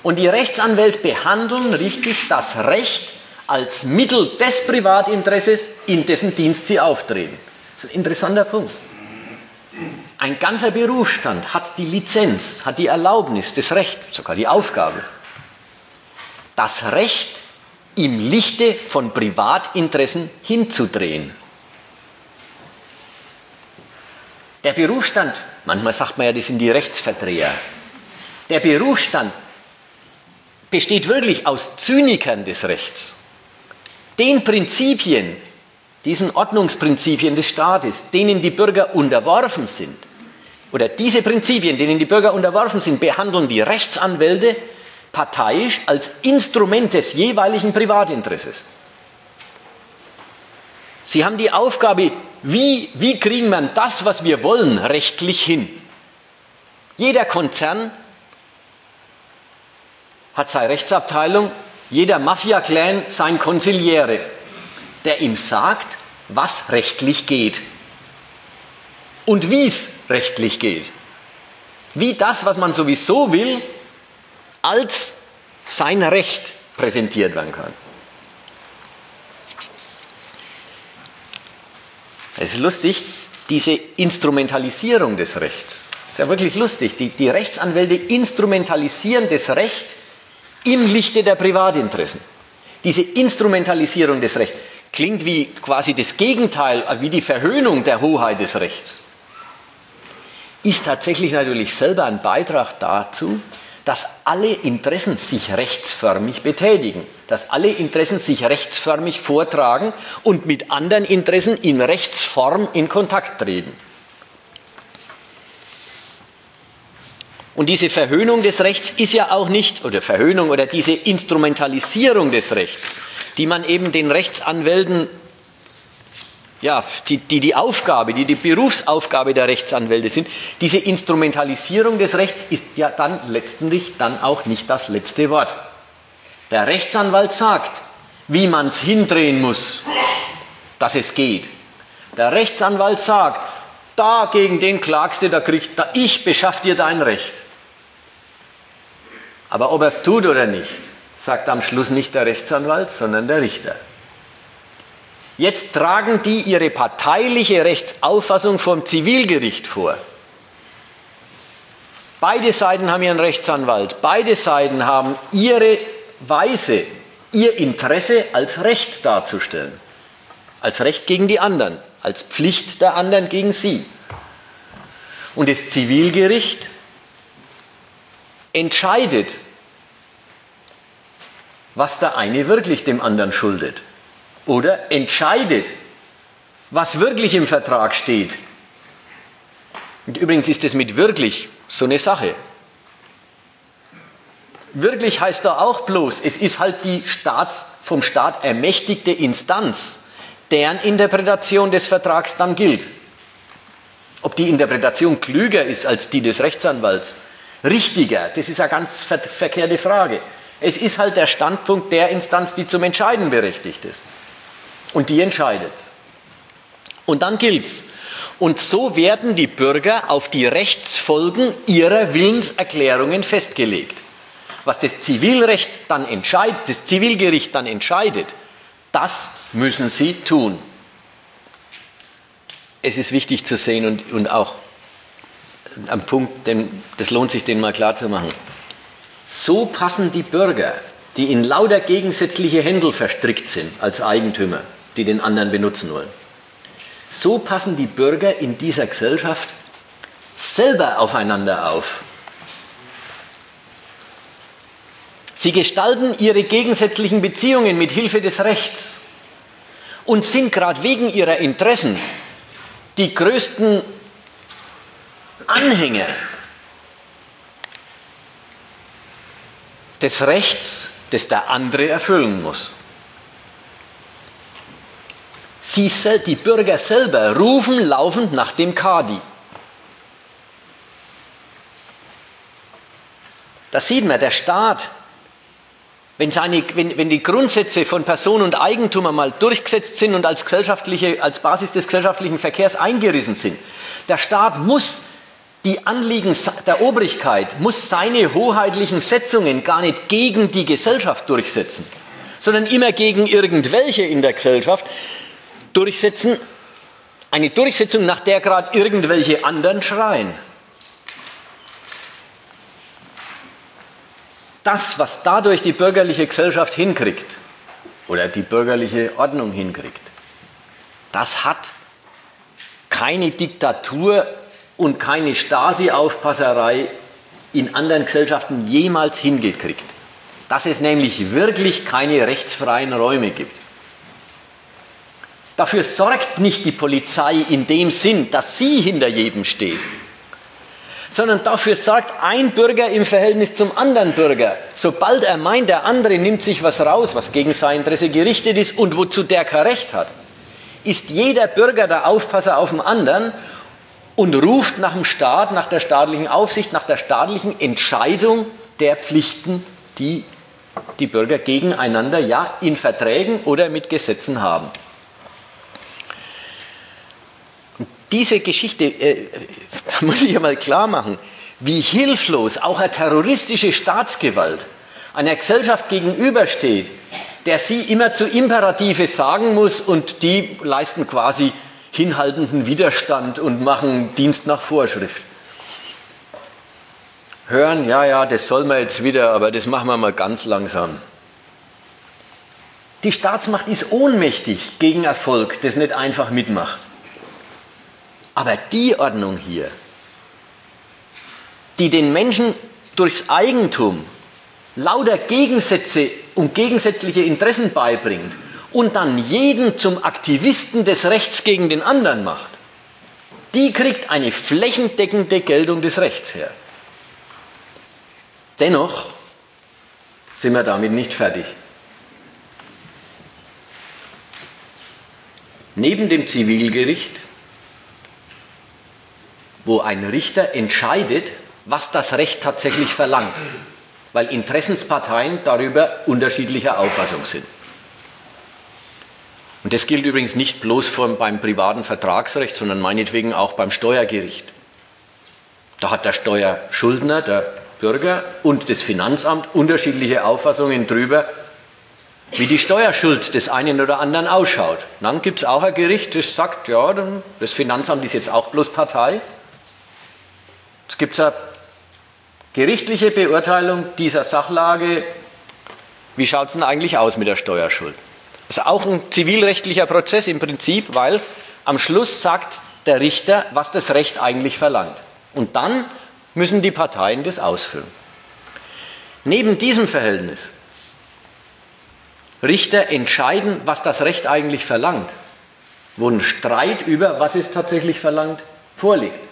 Und die Rechtsanwälte behandeln richtig das Recht als Mittel des Privatinteresses, in dessen Dienst sie auftreten. Das ist ein interessanter Punkt. Ein ganzer Berufsstand hat die Lizenz, hat die Erlaubnis, das Recht, sogar die Aufgabe, das Recht im Lichte von Privatinteressen hinzudrehen. Der Berufsstand, manchmal sagt man ja, das sind die Rechtsverdreher. Der Berufsstand besteht wirklich aus Zynikern des Rechts. Den Prinzipien, diesen Ordnungsprinzipien des Staates, denen die Bürger unterworfen sind, oder diese Prinzipien, denen die Bürger unterworfen sind, behandeln die Rechtsanwälte parteiisch als Instrument des jeweiligen Privatinteresses. Sie haben die Aufgabe, wie, wie kriegen wir das, was wir wollen, rechtlich hin? Jeder Konzern hat seine Rechtsabteilung, jeder Mafia-Clan sein Konziliere, der ihm sagt, was rechtlich geht und wie es rechtlich geht. Wie das, was man sowieso will, als sein Recht präsentiert werden kann. Es ist lustig, diese Instrumentalisierung des Rechts. Das ist ja wirklich lustig. Die, die Rechtsanwälte instrumentalisieren das Recht im Lichte der Privatinteressen. Diese Instrumentalisierung des Rechts klingt wie quasi das Gegenteil, wie die Verhöhnung der Hoheit des Rechts. Ist tatsächlich natürlich selber ein Beitrag dazu, dass alle Interessen sich rechtsförmig betätigen, dass alle Interessen sich rechtsförmig vortragen und mit anderen Interessen in Rechtsform in Kontakt treten. Und diese Verhöhnung des Rechts ist ja auch nicht, oder Verhöhnung oder diese Instrumentalisierung des Rechts, die man eben den Rechtsanwälten ja, die, die die Aufgabe, die die Berufsaufgabe der Rechtsanwälte sind, diese Instrumentalisierung des Rechts ist ja dann letztendlich dann auch nicht das letzte Wort. Der Rechtsanwalt sagt, wie man es hindrehen muss, dass es geht. Der Rechtsanwalt sagt, da gegen den klagst du, da kriegt da ich beschaff dir dein Recht. Aber ob er es tut oder nicht, sagt am Schluss nicht der Rechtsanwalt, sondern der Richter. Jetzt tragen die ihre parteiliche Rechtsauffassung vom Zivilgericht vor. Beide Seiten haben ihren Rechtsanwalt, beide Seiten haben ihre Weise, ihr Interesse als Recht darzustellen. Als Recht gegen die anderen, als Pflicht der anderen gegen sie. Und das Zivilgericht entscheidet, was der eine wirklich dem anderen schuldet oder entscheidet, was wirklich im Vertrag steht. Und übrigens ist es mit wirklich so eine Sache. Wirklich heißt da auch bloß, es ist halt die Staats, vom Staat ermächtigte Instanz, deren Interpretation des Vertrags dann gilt. Ob die Interpretation klüger ist als die des Rechtsanwalts, richtiger, das ist eine ganz ver verkehrte Frage. Es ist halt der Standpunkt der Instanz, die zum Entscheiden berechtigt ist. Und die entscheidet. Und dann gilt's. Und so werden die Bürger auf die Rechtsfolgen ihrer Willenserklärungen festgelegt. Was das Zivilrecht dann entscheidet, das Zivilgericht dann entscheidet, das müssen sie tun. Es ist wichtig zu sehen und, und auch am Punkt, denn das lohnt sich, den mal klar zu machen. So passen die Bürger, die in lauter gegensätzliche Händel verstrickt sind als Eigentümer, die den anderen benutzen wollen. So passen die Bürger in dieser Gesellschaft selber aufeinander auf. Sie gestalten ihre gegensätzlichen Beziehungen mit Hilfe des Rechts und sind gerade wegen ihrer Interessen die größten Anhänger des Rechts, das der andere erfüllen muss. Sie, die Bürger selber rufen laufend nach dem Kadi. Da sieht man, der Staat, wenn, seine, wenn, wenn die Grundsätze von Person und Eigentum einmal durchgesetzt sind und als, gesellschaftliche, als Basis des gesellschaftlichen Verkehrs eingerissen sind, der Staat muss die Anliegen der Obrigkeit, muss seine hoheitlichen Setzungen gar nicht gegen die Gesellschaft durchsetzen, sondern immer gegen irgendwelche in der Gesellschaft, durchsetzen, eine Durchsetzung, nach der gerade irgendwelche anderen schreien. Das, was dadurch die bürgerliche Gesellschaft hinkriegt oder die bürgerliche Ordnung hinkriegt, das hat keine Diktatur und keine Stasi-Aufpasserei in anderen Gesellschaften jemals hingekriegt. Dass es nämlich wirklich keine rechtsfreien Räume gibt. Dafür sorgt nicht die Polizei in dem Sinn, dass sie hinter jedem steht, sondern dafür sorgt ein Bürger im Verhältnis zum anderen Bürger. Sobald er meint, der andere nimmt sich was raus, was gegen sein Interesse gerichtet ist und wozu der kein Recht hat, ist jeder Bürger der Aufpasser auf den anderen und ruft nach dem Staat, nach der staatlichen Aufsicht, nach der staatlichen Entscheidung der Pflichten, die die Bürger gegeneinander ja in Verträgen oder mit Gesetzen haben. Diese Geschichte äh, (laughs) muss ich ja mal klar machen, wie hilflos auch eine terroristische Staatsgewalt einer Gesellschaft gegenübersteht, der sie immer zu Imperative sagen muss und die leisten quasi hinhaltenden Widerstand und machen Dienst nach Vorschrift. Hören, ja, ja, das soll man jetzt wieder, aber das machen wir mal ganz langsam. Die Staatsmacht ist ohnmächtig gegen Erfolg, das nicht einfach mitmacht. Aber die Ordnung hier, die den Menschen durchs Eigentum lauter Gegensätze und gegensätzliche Interessen beibringt und dann jeden zum Aktivisten des Rechts gegen den anderen macht, die kriegt eine flächendeckende Geltung des Rechts her. Dennoch sind wir damit nicht fertig. Neben dem Zivilgericht, wo ein Richter entscheidet, was das Recht tatsächlich verlangt, weil Interessensparteien darüber unterschiedlicher Auffassung sind. Und das gilt übrigens nicht bloß beim privaten Vertragsrecht, sondern meinetwegen auch beim Steuergericht. Da hat der Steuerschuldner, der Bürger und das Finanzamt unterschiedliche Auffassungen darüber, wie die Steuerschuld des einen oder anderen ausschaut. Dann gibt es auch ein Gericht, das sagt, ja, das Finanzamt ist jetzt auch bloß Partei. Es gibt eine gerichtliche Beurteilung dieser Sachlage. Wie schaut es denn eigentlich aus mit der Steuerschuld? Das ist auch ein zivilrechtlicher Prozess im Prinzip, weil am Schluss sagt der Richter, was das Recht eigentlich verlangt. Und dann müssen die Parteien das ausfüllen. Neben diesem Verhältnis Richter entscheiden, was das Recht eigentlich verlangt, wo ein Streit über, was es tatsächlich verlangt, vorliegt.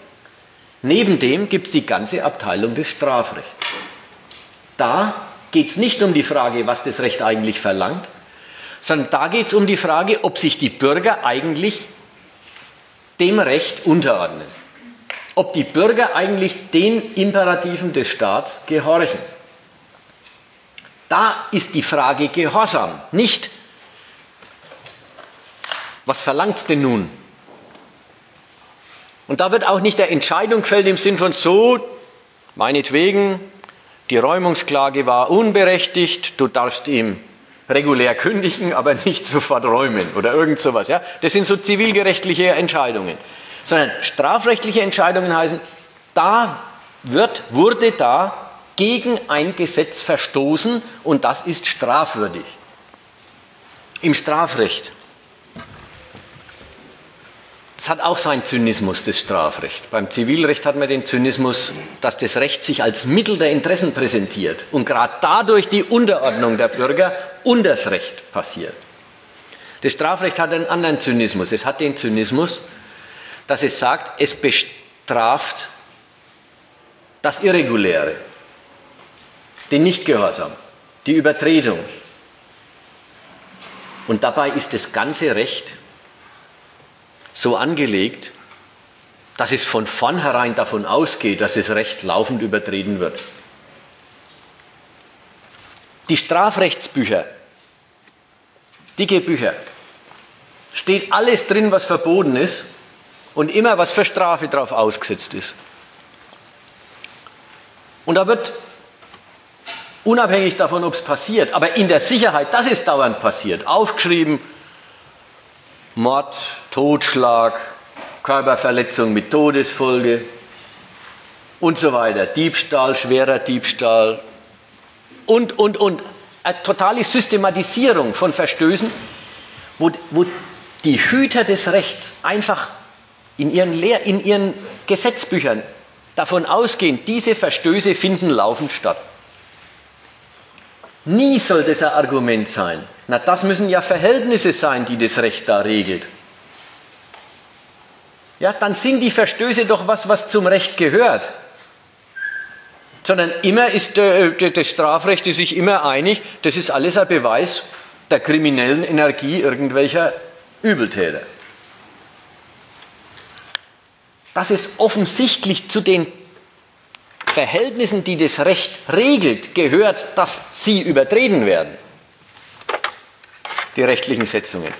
Neben dem gibt es die ganze Abteilung des Strafrechts. Da geht es nicht um die Frage, was das Recht eigentlich verlangt, sondern da geht es um die Frage, ob sich die Bürger eigentlich dem Recht unterordnen ob die Bürger eigentlich den Imperativen des Staats gehorchen. Da ist die Frage Gehorsam, nicht was verlangt denn nun? Und da wird auch nicht der Entscheidung gefällt im Sinn von so, meinetwegen, die Räumungsklage war unberechtigt, du darfst ihm regulär kündigen, aber nicht sofort räumen oder irgend sowas. Ja? Das sind so zivilgerechtliche Entscheidungen sondern strafrechtliche Entscheidungen heißen, da wird, wurde da gegen ein Gesetz verstoßen und das ist strafwürdig. Im Strafrecht. Das hat auch seinen Zynismus, das Strafrecht. Beim Zivilrecht hat man den Zynismus, dass das Recht sich als Mittel der Interessen präsentiert und gerade dadurch die Unterordnung der Bürger unter das Recht passiert. Das Strafrecht hat einen anderen Zynismus. Es hat den Zynismus, dass es sagt, es bestraft das Irreguläre, den Nichtgehorsam, die Übertretung. Und dabei ist das ganze Recht so angelegt, dass es von vornherein davon ausgeht, dass das Recht laufend übertreten wird. Die Strafrechtsbücher, dicke Bücher, steht alles drin, was verboten ist, und immer was für Strafe drauf ausgesetzt ist. Und da wird unabhängig davon, ob es passiert, aber in der Sicherheit, dass es dauernd passiert, aufgeschrieben, Mord, Totschlag, Körperverletzung mit Todesfolge und so weiter, Diebstahl, schwerer Diebstahl und, und, und. Eine totale Systematisierung von Verstößen, wo, wo die Hüter des Rechts einfach in ihren, Lehr in ihren Gesetzbüchern davon ausgehen, diese Verstöße finden laufend statt. Nie soll das ein Argument sein. Na, das müssen ja Verhältnisse sein, die das Recht da regelt. Ja, dann sind die Verstöße doch was, was zum Recht gehört. Sondern immer ist äh, das Strafrecht sich immer einig, das ist alles ein Beweis der kriminellen Energie irgendwelcher Übeltäter dass es offensichtlich zu den Verhältnissen, die das Recht regelt, gehört, dass sie übertreten werden. Die rechtlichen Setzungen.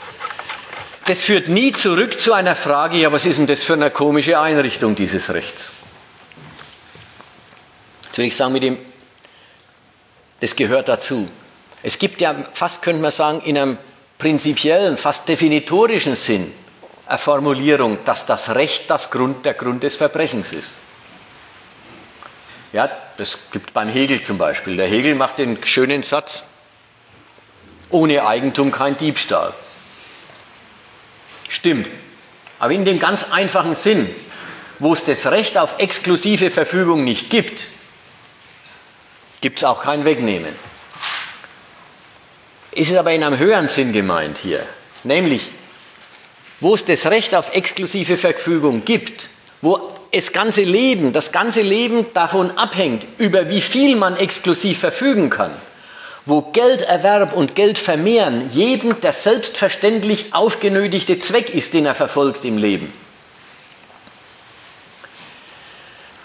Das führt nie zurück zu einer Frage, ja, was ist denn das für eine komische Einrichtung dieses Rechts? Jetzt will ich sagen mit dem, das gehört dazu. Es gibt ja fast, könnte man sagen, in einem prinzipiellen, fast definitorischen Sinn eine Formulierung, dass das Recht das Grund, der Grund des Verbrechens ist. Ja, das gibt beim Hegel zum Beispiel. Der Hegel macht den schönen Satz, ohne Eigentum kein Diebstahl. Stimmt. Aber in dem ganz einfachen Sinn, wo es das Recht auf exklusive Verfügung nicht gibt, gibt es auch kein Wegnehmen. Ist es aber in einem höheren Sinn gemeint hier, nämlich wo es das Recht auf exklusive Verfügung gibt, wo das ganze Leben, das ganze Leben davon abhängt, über wie viel man exklusiv verfügen kann, wo Gelderwerb und Geldvermehren jedem der selbstverständlich aufgenötigte Zweck ist, den er verfolgt im Leben.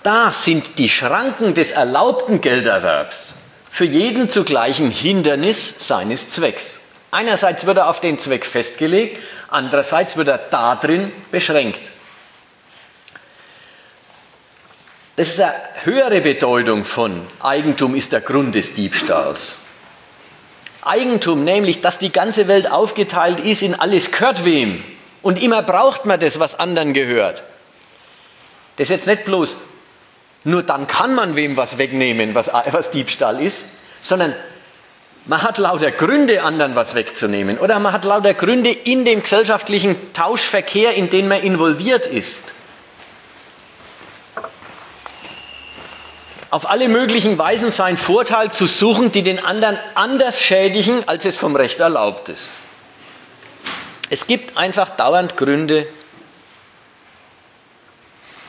Da sind die Schranken des erlaubten Gelderwerbs für jeden zugleich ein Hindernis seines Zwecks. Einerseits wird er auf den Zweck festgelegt, andererseits wird er darin beschränkt. Das ist eine höhere Bedeutung von Eigentum ist der Grund des Diebstahls. Eigentum, nämlich, dass die ganze Welt aufgeteilt ist in alles gehört wem. Und immer braucht man das, was anderen gehört. Das ist jetzt nicht bloß, nur dann kann man wem was wegnehmen, was, was Diebstahl ist, sondern man hat lauter Gründe, anderen was wegzunehmen. Oder man hat lauter Gründe in dem gesellschaftlichen Tauschverkehr, in den man involviert ist. Auf alle möglichen Weisen seinen Vorteil zu suchen, die den anderen anders schädigen, als es vom Recht erlaubt ist. Es gibt einfach dauernd Gründe,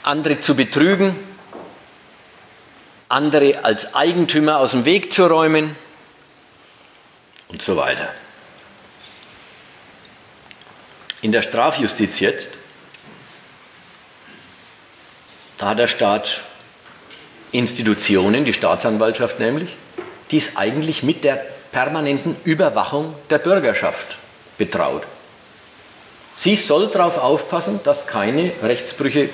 andere zu betrügen, andere als Eigentümer aus dem Weg zu räumen, und so weiter. In der Strafjustiz jetzt, da hat der Staat Institutionen, die Staatsanwaltschaft nämlich, die ist eigentlich mit der permanenten Überwachung der Bürgerschaft betraut. Sie soll darauf aufpassen, dass keine Rechtsbrüche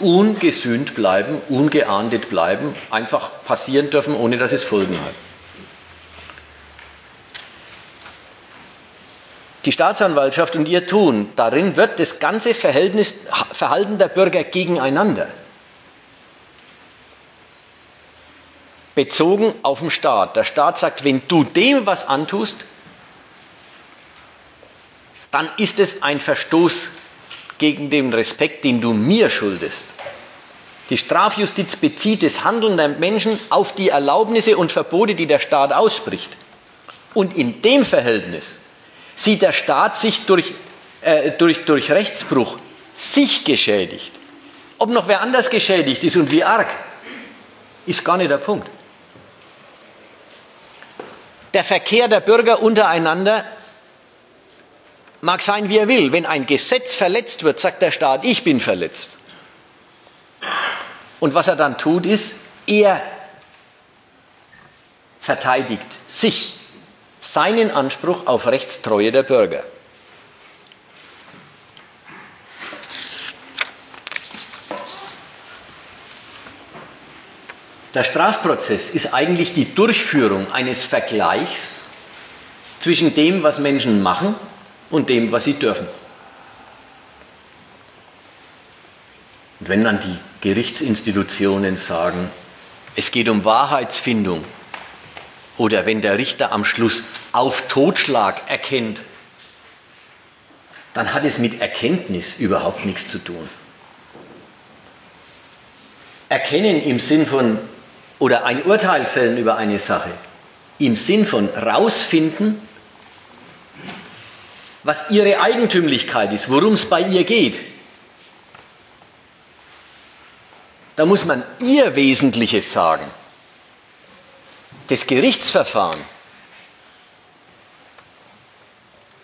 ungesühnt bleiben, ungeahndet bleiben, einfach passieren dürfen, ohne dass es Folgen hat. die Staatsanwaltschaft und ihr Tun, darin wird das ganze Verhältnis, Verhalten der Bürger gegeneinander bezogen auf den Staat. Der Staat sagt, wenn du dem was antust, dann ist es ein Verstoß gegen den Respekt, den du mir schuldest. Die Strafjustiz bezieht das Handeln der Menschen auf die Erlaubnisse und Verbote, die der Staat ausspricht. Und in dem Verhältnis sieht der Staat sich durch, äh, durch, durch Rechtsbruch sich geschädigt. Ob noch wer anders geschädigt ist und wie arg, ist gar nicht der Punkt. Der Verkehr der Bürger untereinander mag sein, wie er will. Wenn ein Gesetz verletzt wird, sagt der Staat, ich bin verletzt. Und was er dann tut, ist, er verteidigt sich seinen Anspruch auf Rechtstreue der Bürger. Der Strafprozess ist eigentlich die Durchführung eines Vergleichs zwischen dem, was Menschen machen und dem, was sie dürfen. Und wenn dann die Gerichtsinstitutionen sagen, es geht um Wahrheitsfindung, oder wenn der Richter am Schluss auf Totschlag erkennt, dann hat es mit Erkenntnis überhaupt nichts zu tun. Erkennen im Sinn von, oder ein Urteil fällen über eine Sache, im Sinn von rausfinden, was ihre Eigentümlichkeit ist, worum es bei ihr geht. Da muss man ihr Wesentliches sagen das Gerichtsverfahren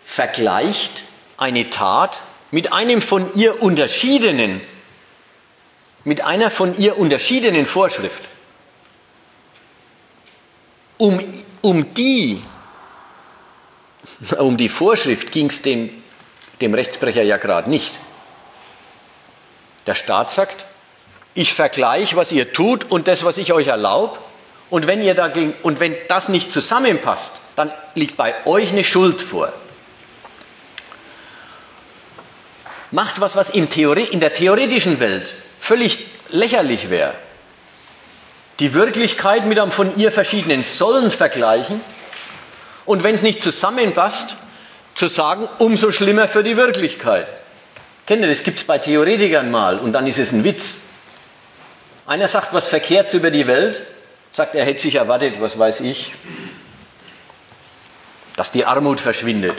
vergleicht eine Tat mit einem von ihr unterschiedenen, mit einer von ihr unterschiedenen Vorschrift. Um, um die, (laughs) um die Vorschrift ging es dem, dem Rechtsbrecher ja gerade nicht. Der Staat sagt, ich vergleiche, was ihr tut und das, was ich euch erlaube, und wenn, ihr dagegen, und wenn das nicht zusammenpasst, dann liegt bei euch eine Schuld vor. macht was, was in der theoretischen Welt völlig lächerlich wäre. Die Wirklichkeit mit einem von ihr verschiedenen Sollen vergleichen und wenn es nicht zusammenpasst, zu sagen, umso schlimmer für die Wirklichkeit. Kennt ihr, das gibt es bei Theoretikern mal und dann ist es ein Witz. Einer sagt was Verkehrts über die Welt, sagt, er hätte sich erwartet, was weiß ich, dass die Armut verschwindet.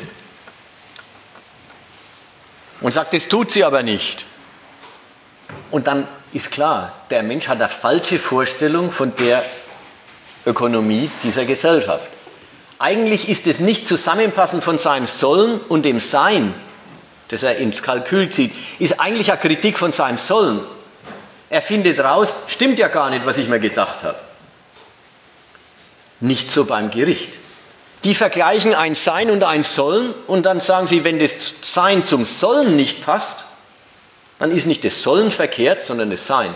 Und sagt, das tut sie aber nicht. Und dann ist klar, der Mensch hat eine falsche Vorstellung von der Ökonomie dieser Gesellschaft. Eigentlich ist es nicht Zusammenpassen von seinem Sollen und dem Sein, das er ins Kalkül zieht, ist eigentlich eine Kritik von seinem Sollen. Er findet raus, stimmt ja gar nicht, was ich mir gedacht habe. Nicht so beim Gericht. Die vergleichen ein Sein und ein Sollen und dann sagen sie, wenn das Sein zum Sollen nicht passt, dann ist nicht das Sollen verkehrt, sondern das Sein.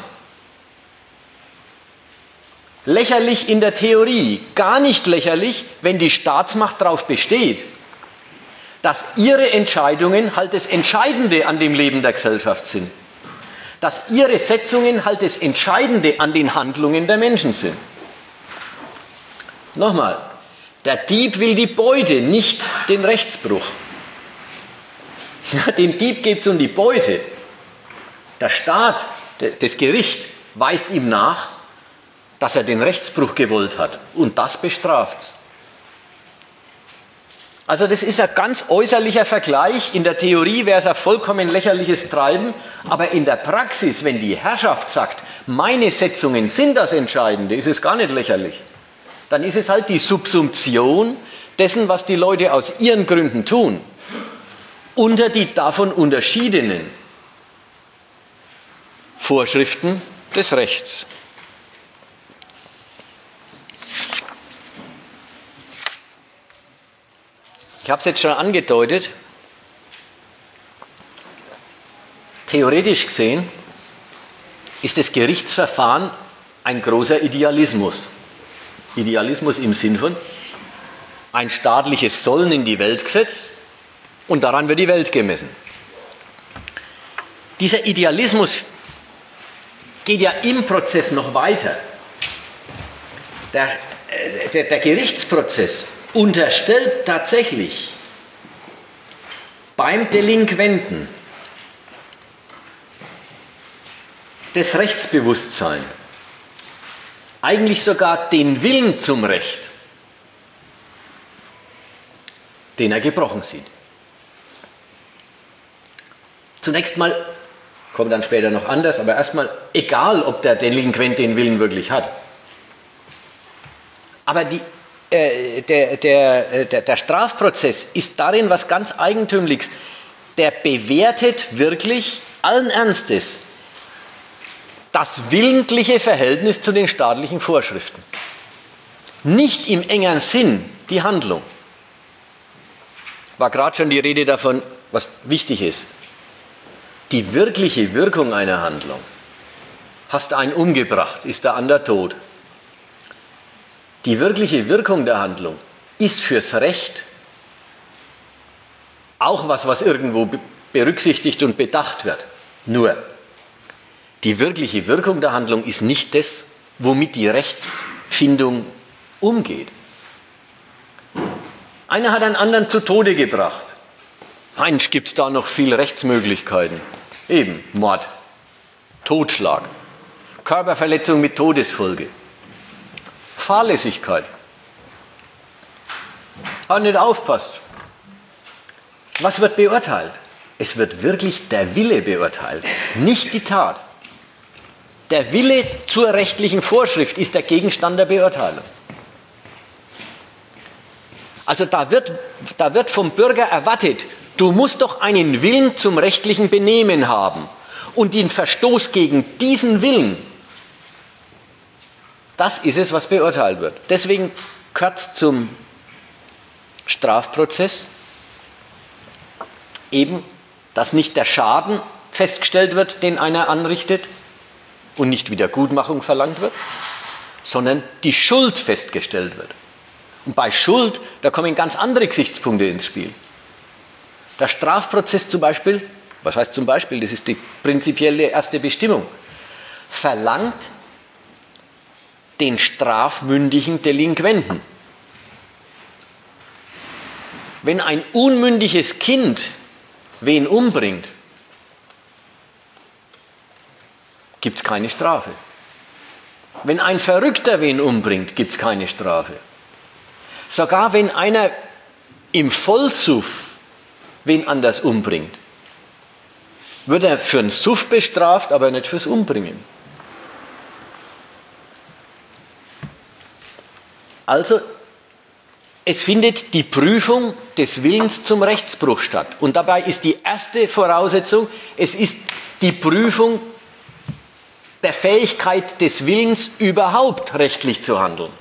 Lächerlich in der Theorie, gar nicht lächerlich, wenn die Staatsmacht darauf besteht, dass ihre Entscheidungen halt das Entscheidende an dem Leben der Gesellschaft sind. Dass ihre Setzungen halt das Entscheidende an den Handlungen der Menschen sind. Nochmal, der Dieb will die Beute, nicht den Rechtsbruch. (laughs) Dem Dieb geht es um die Beute. Der Staat, das Gericht weist ihm nach, dass er den Rechtsbruch gewollt hat. Und das bestraft. Also das ist ein ganz äußerlicher Vergleich. In der Theorie wäre es ein vollkommen lächerliches Treiben, aber in der Praxis, wenn die Herrschaft sagt, meine Setzungen sind das Entscheidende, ist es gar nicht lächerlich. Dann ist es halt die Subsumption dessen, was die Leute aus ihren Gründen tun, unter die davon unterschiedenen Vorschriften des Rechts. Ich habe es jetzt schon angedeutet. Theoretisch gesehen ist das Gerichtsverfahren ein großer Idealismus. Idealismus im Sinn von ein staatliches Sollen in die Welt gesetzt und daran wird die Welt gemessen. Dieser Idealismus geht ja im Prozess noch weiter. Der, äh, der, der Gerichtsprozess unterstellt tatsächlich beim Delinquenten das Rechtsbewusstsein, eigentlich sogar den Willen zum Recht, den er gebrochen sieht. Zunächst mal, kommt dann später noch anders, aber erstmal, egal ob der Delinquent den Willen wirklich hat. Aber die äh, der, der, äh, der, der Strafprozess ist darin was ganz Eigentümliches. Der bewertet wirklich allen Ernstes das willentliche Verhältnis zu den staatlichen Vorschriften. Nicht im engeren Sinn die Handlung. War gerade schon die Rede davon, was wichtig ist. Die wirkliche Wirkung einer Handlung. Hast einen umgebracht, ist der andere tot. Die wirkliche Wirkung der Handlung ist fürs Recht auch was, was irgendwo berücksichtigt und bedacht wird. Nur, die wirkliche Wirkung der Handlung ist nicht das, womit die Rechtsfindung umgeht. Einer hat einen anderen zu Tode gebracht. Mensch, gibt es da noch viele Rechtsmöglichkeiten. Eben Mord, Totschlag, Körperverletzung mit Todesfolge. Fahrlässigkeit. Hat nicht aufpasst. Was wird beurteilt? Es wird wirklich der Wille beurteilt, nicht die Tat. Der Wille zur rechtlichen Vorschrift ist der Gegenstand der Beurteilung. Also da wird, da wird vom Bürger erwartet, du musst doch einen Willen zum rechtlichen Benehmen haben. Und den Verstoß gegen diesen Willen das ist es, was beurteilt wird. Deswegen gehört zum Strafprozess eben, dass nicht der Schaden festgestellt wird, den einer anrichtet und nicht Wiedergutmachung verlangt wird, sondern die Schuld festgestellt wird. Und bei Schuld, da kommen ganz andere Gesichtspunkte ins Spiel. Der Strafprozess zum Beispiel was heißt zum Beispiel, das ist die prinzipielle erste Bestimmung, verlangt den strafmündigen Delinquenten. Wenn ein unmündiges Kind wen umbringt, gibt es keine Strafe. Wenn ein Verrückter wen umbringt, gibt es keine Strafe. Sogar wenn einer im Vollsuff wen anders umbringt, wird er für den Suff bestraft, aber nicht fürs Umbringen. Also, es findet die Prüfung des Willens zum Rechtsbruch statt. Und dabei ist die erste Voraussetzung, es ist die Prüfung der Fähigkeit des Willens, überhaupt rechtlich zu handeln.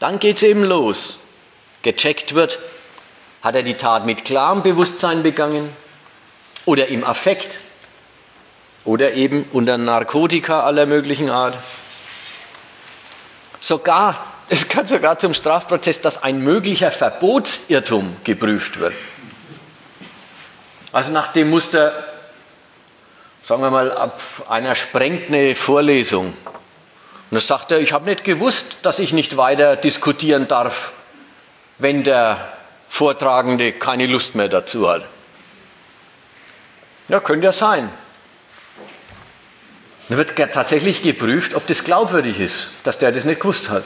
Dann geht es eben los. Gecheckt wird, hat er die Tat mit klarem Bewusstsein begangen oder im Affekt oder eben unter Narkotika aller möglichen Art. Sogar, (laughs) es kann sogar zum Strafprozess, dass ein möglicher Verbotsirrtum geprüft wird. Also nach dem Muster, sagen wir mal, ab einer sprengt eine Vorlesung. Und dann sagt er, ich habe nicht gewusst, dass ich nicht weiter diskutieren darf, wenn der Vortragende keine Lust mehr dazu hat. Ja, könnte ja sein. Dann wird tatsächlich geprüft, ob das glaubwürdig ist, dass der das nicht gewusst hat.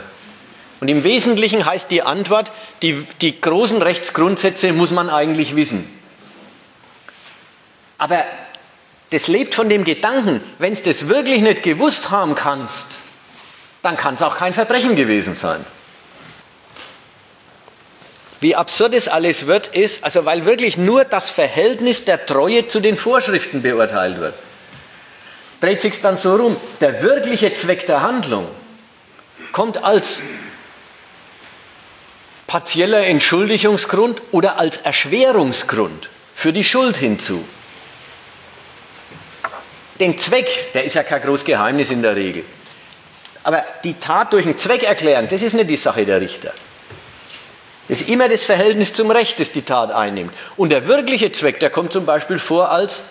Und im Wesentlichen heißt die Antwort, die, die großen Rechtsgrundsätze muss man eigentlich wissen. Aber das lebt von dem Gedanken, wenn du das wirklich nicht gewusst haben kannst, dann kann es auch kein Verbrechen gewesen sein. Wie absurd es alles wird, ist, also weil wirklich nur das Verhältnis der Treue zu den Vorschriften beurteilt wird dreht sich dann so rum. Der wirkliche Zweck der Handlung kommt als partieller Entschuldigungsgrund oder als Erschwerungsgrund für die Schuld hinzu. Den Zweck, der ist ja kein großes Geheimnis in der Regel. Aber die Tat durch einen Zweck erklären, das ist nicht die Sache der Richter. Das ist immer das Verhältnis zum Recht, das die Tat einnimmt. Und der wirkliche Zweck, der kommt zum Beispiel vor als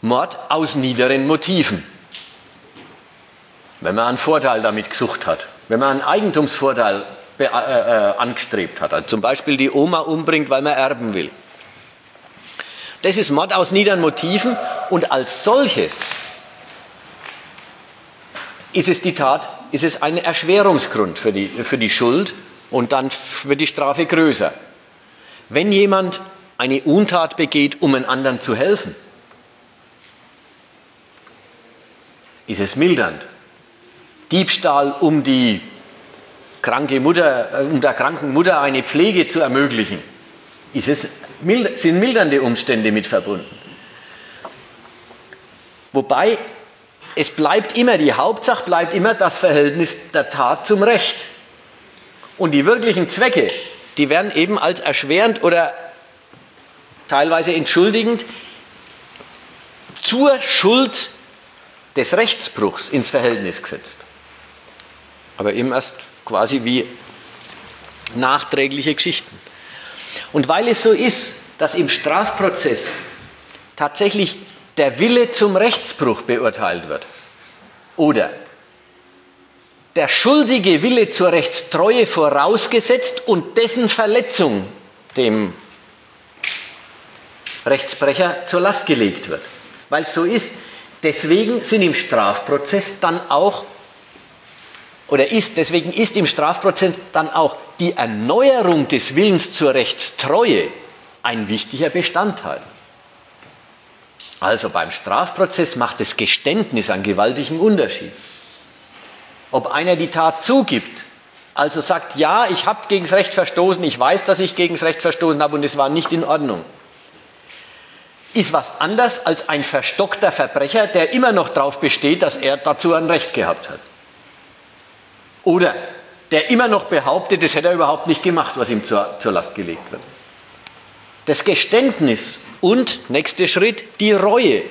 Mord aus niederen Motiven. Wenn man einen Vorteil damit gesucht hat, wenn man einen Eigentumsvorteil äh, äh, angestrebt hat, also zum Beispiel die Oma umbringt, weil man erben will. Das ist Mord aus niederen Motiven und als solches ist es die Tat, ist es ein Erschwerungsgrund für die, für die Schuld und dann wird die Strafe größer. Wenn jemand eine Untat begeht, um einem anderen zu helfen, ist es mildernd. Diebstahl, um die kranke Mutter, äh, um der kranken Mutter eine Pflege zu ermöglichen, ist es, sind mildernde Umstände mit verbunden. Wobei es bleibt immer, die Hauptsache bleibt immer das Verhältnis der Tat zum Recht. Und die wirklichen Zwecke, die werden eben als erschwerend oder teilweise entschuldigend zur Schuld des Rechtsbruchs ins Verhältnis gesetzt. Aber eben erst quasi wie nachträgliche Geschichten. Und weil es so ist, dass im Strafprozess tatsächlich der Wille zum Rechtsbruch beurteilt wird oder der schuldige Wille zur Rechtstreue vorausgesetzt und dessen Verletzung dem Rechtsbrecher zur Last gelegt wird. Weil es so ist, Deswegen sind im Strafprozess dann auch, oder ist, deswegen ist im Strafprozess dann auch die Erneuerung des Willens zur Rechtstreue ein wichtiger Bestandteil. Also beim Strafprozess macht das Geständnis einen gewaltigen Unterschied. Ob einer die Tat zugibt, also sagt, ja, ich habe gegen das Recht verstoßen, ich weiß, dass ich gegen das Recht verstoßen habe und es war nicht in Ordnung ist was anders als ein verstockter Verbrecher, der immer noch darauf besteht, dass er dazu ein Recht gehabt hat. Oder der immer noch behauptet, das hätte er überhaupt nicht gemacht, was ihm zur, zur Last gelegt wird. Das Geständnis und, nächster Schritt, die Reue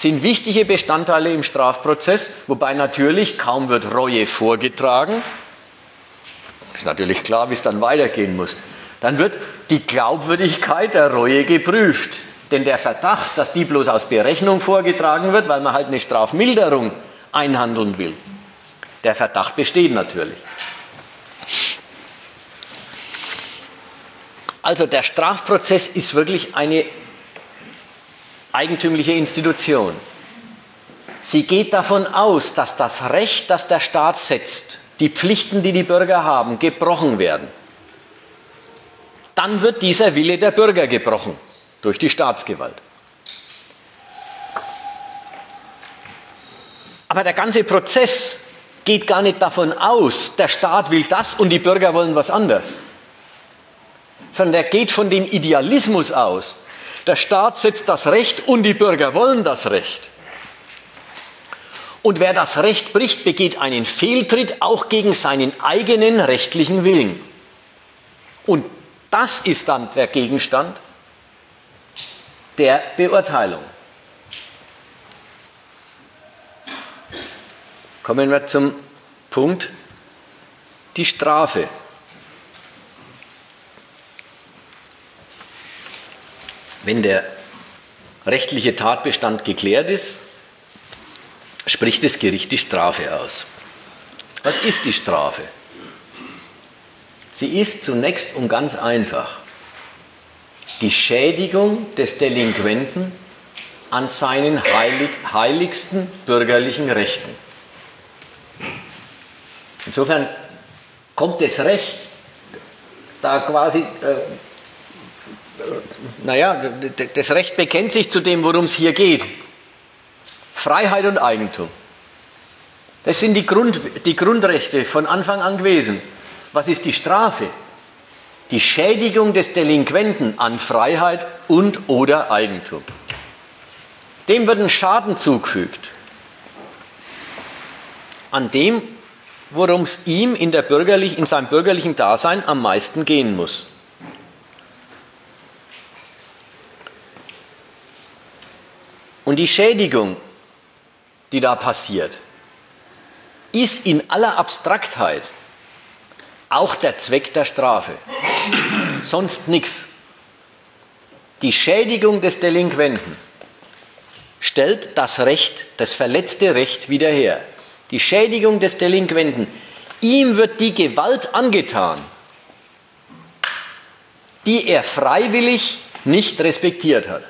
sind wichtige Bestandteile im Strafprozess, wobei natürlich kaum wird Reue vorgetragen. Ist natürlich klar, wie es dann weitergehen muss. dann wird die Glaubwürdigkeit der Reue geprüft. Denn der Verdacht, dass die bloß aus Berechnung vorgetragen wird, weil man halt eine Strafmilderung einhandeln will, der Verdacht besteht natürlich. Also der Strafprozess ist wirklich eine eigentümliche Institution. Sie geht davon aus, dass das Recht, das der Staat setzt, die Pflichten, die die Bürger haben, gebrochen werden. Dann wird dieser Wille der Bürger gebrochen durch die Staatsgewalt. Aber der ganze Prozess geht gar nicht davon aus, der Staat will das und die Bürger wollen was anderes, sondern er geht von dem Idealismus aus. Der Staat setzt das Recht und die Bürger wollen das Recht. Und wer das Recht bricht, begeht einen Fehltritt auch gegen seinen eigenen rechtlichen Willen. Und das ist dann der Gegenstand der Beurteilung. Kommen wir zum Punkt die Strafe. Wenn der rechtliche Tatbestand geklärt ist, spricht das Gericht die Strafe aus. Was ist die Strafe? Sie ist zunächst und ganz einfach die Schädigung des Delinquenten an seinen heilig, heiligsten bürgerlichen Rechten. Insofern kommt das Recht da quasi, äh, naja, das Recht bekennt sich zu dem, worum es hier geht. Freiheit und Eigentum. Das sind die, Grund, die Grundrechte von Anfang an gewesen. Was ist die Strafe? Die Schädigung des Delinquenten an Freiheit und oder Eigentum. Dem wird ein Schaden zugefügt. An dem, worum es ihm in, der bürgerlich, in seinem bürgerlichen Dasein am meisten gehen muss. Und die Schädigung die da passiert, ist in aller Abstraktheit auch der Zweck der Strafe. Sonst nichts. Die Schädigung des Delinquenten stellt das Recht, das verletzte Recht wieder her. Die Schädigung des Delinquenten. Ihm wird die Gewalt angetan, die er freiwillig nicht respektiert hat.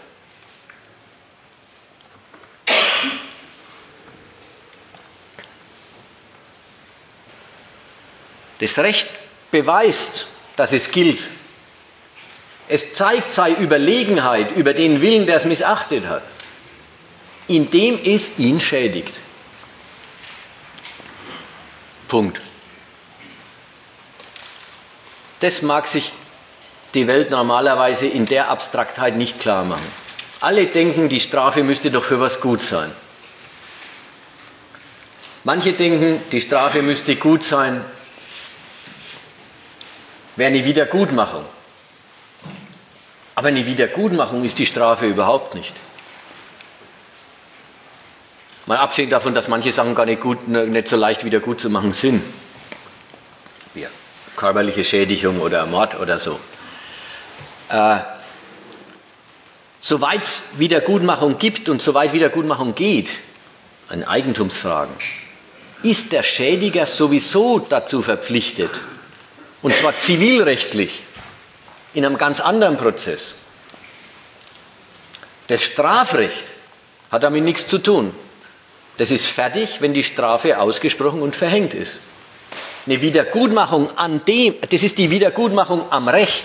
Das Recht beweist, dass es gilt. Es zeigt seine Überlegenheit über den Willen, der es missachtet hat, indem es ihn schädigt. Punkt. Das mag sich die Welt normalerweise in der Abstraktheit nicht klar machen. Alle denken, die Strafe müsste doch für was gut sein. Manche denken, die Strafe müsste gut sein, wäre eine Wiedergutmachung. Aber eine Wiedergutmachung ist die Strafe überhaupt nicht. Mal abgesehen davon, dass manche Sachen gar nicht, gut, nicht so leicht wieder gut zu machen sind. Wie körperliche Schädigung oder Mord oder so. Äh, soweit es Wiedergutmachung gibt und soweit Wiedergutmachung geht, an Eigentumsfragen, ist der Schädiger sowieso dazu verpflichtet, und zwar zivilrechtlich, in einem ganz anderen Prozess. Das Strafrecht hat damit nichts zu tun. Das ist fertig, wenn die Strafe ausgesprochen und verhängt ist. Eine Wiedergutmachung an dem, das ist die Wiedergutmachung am Recht,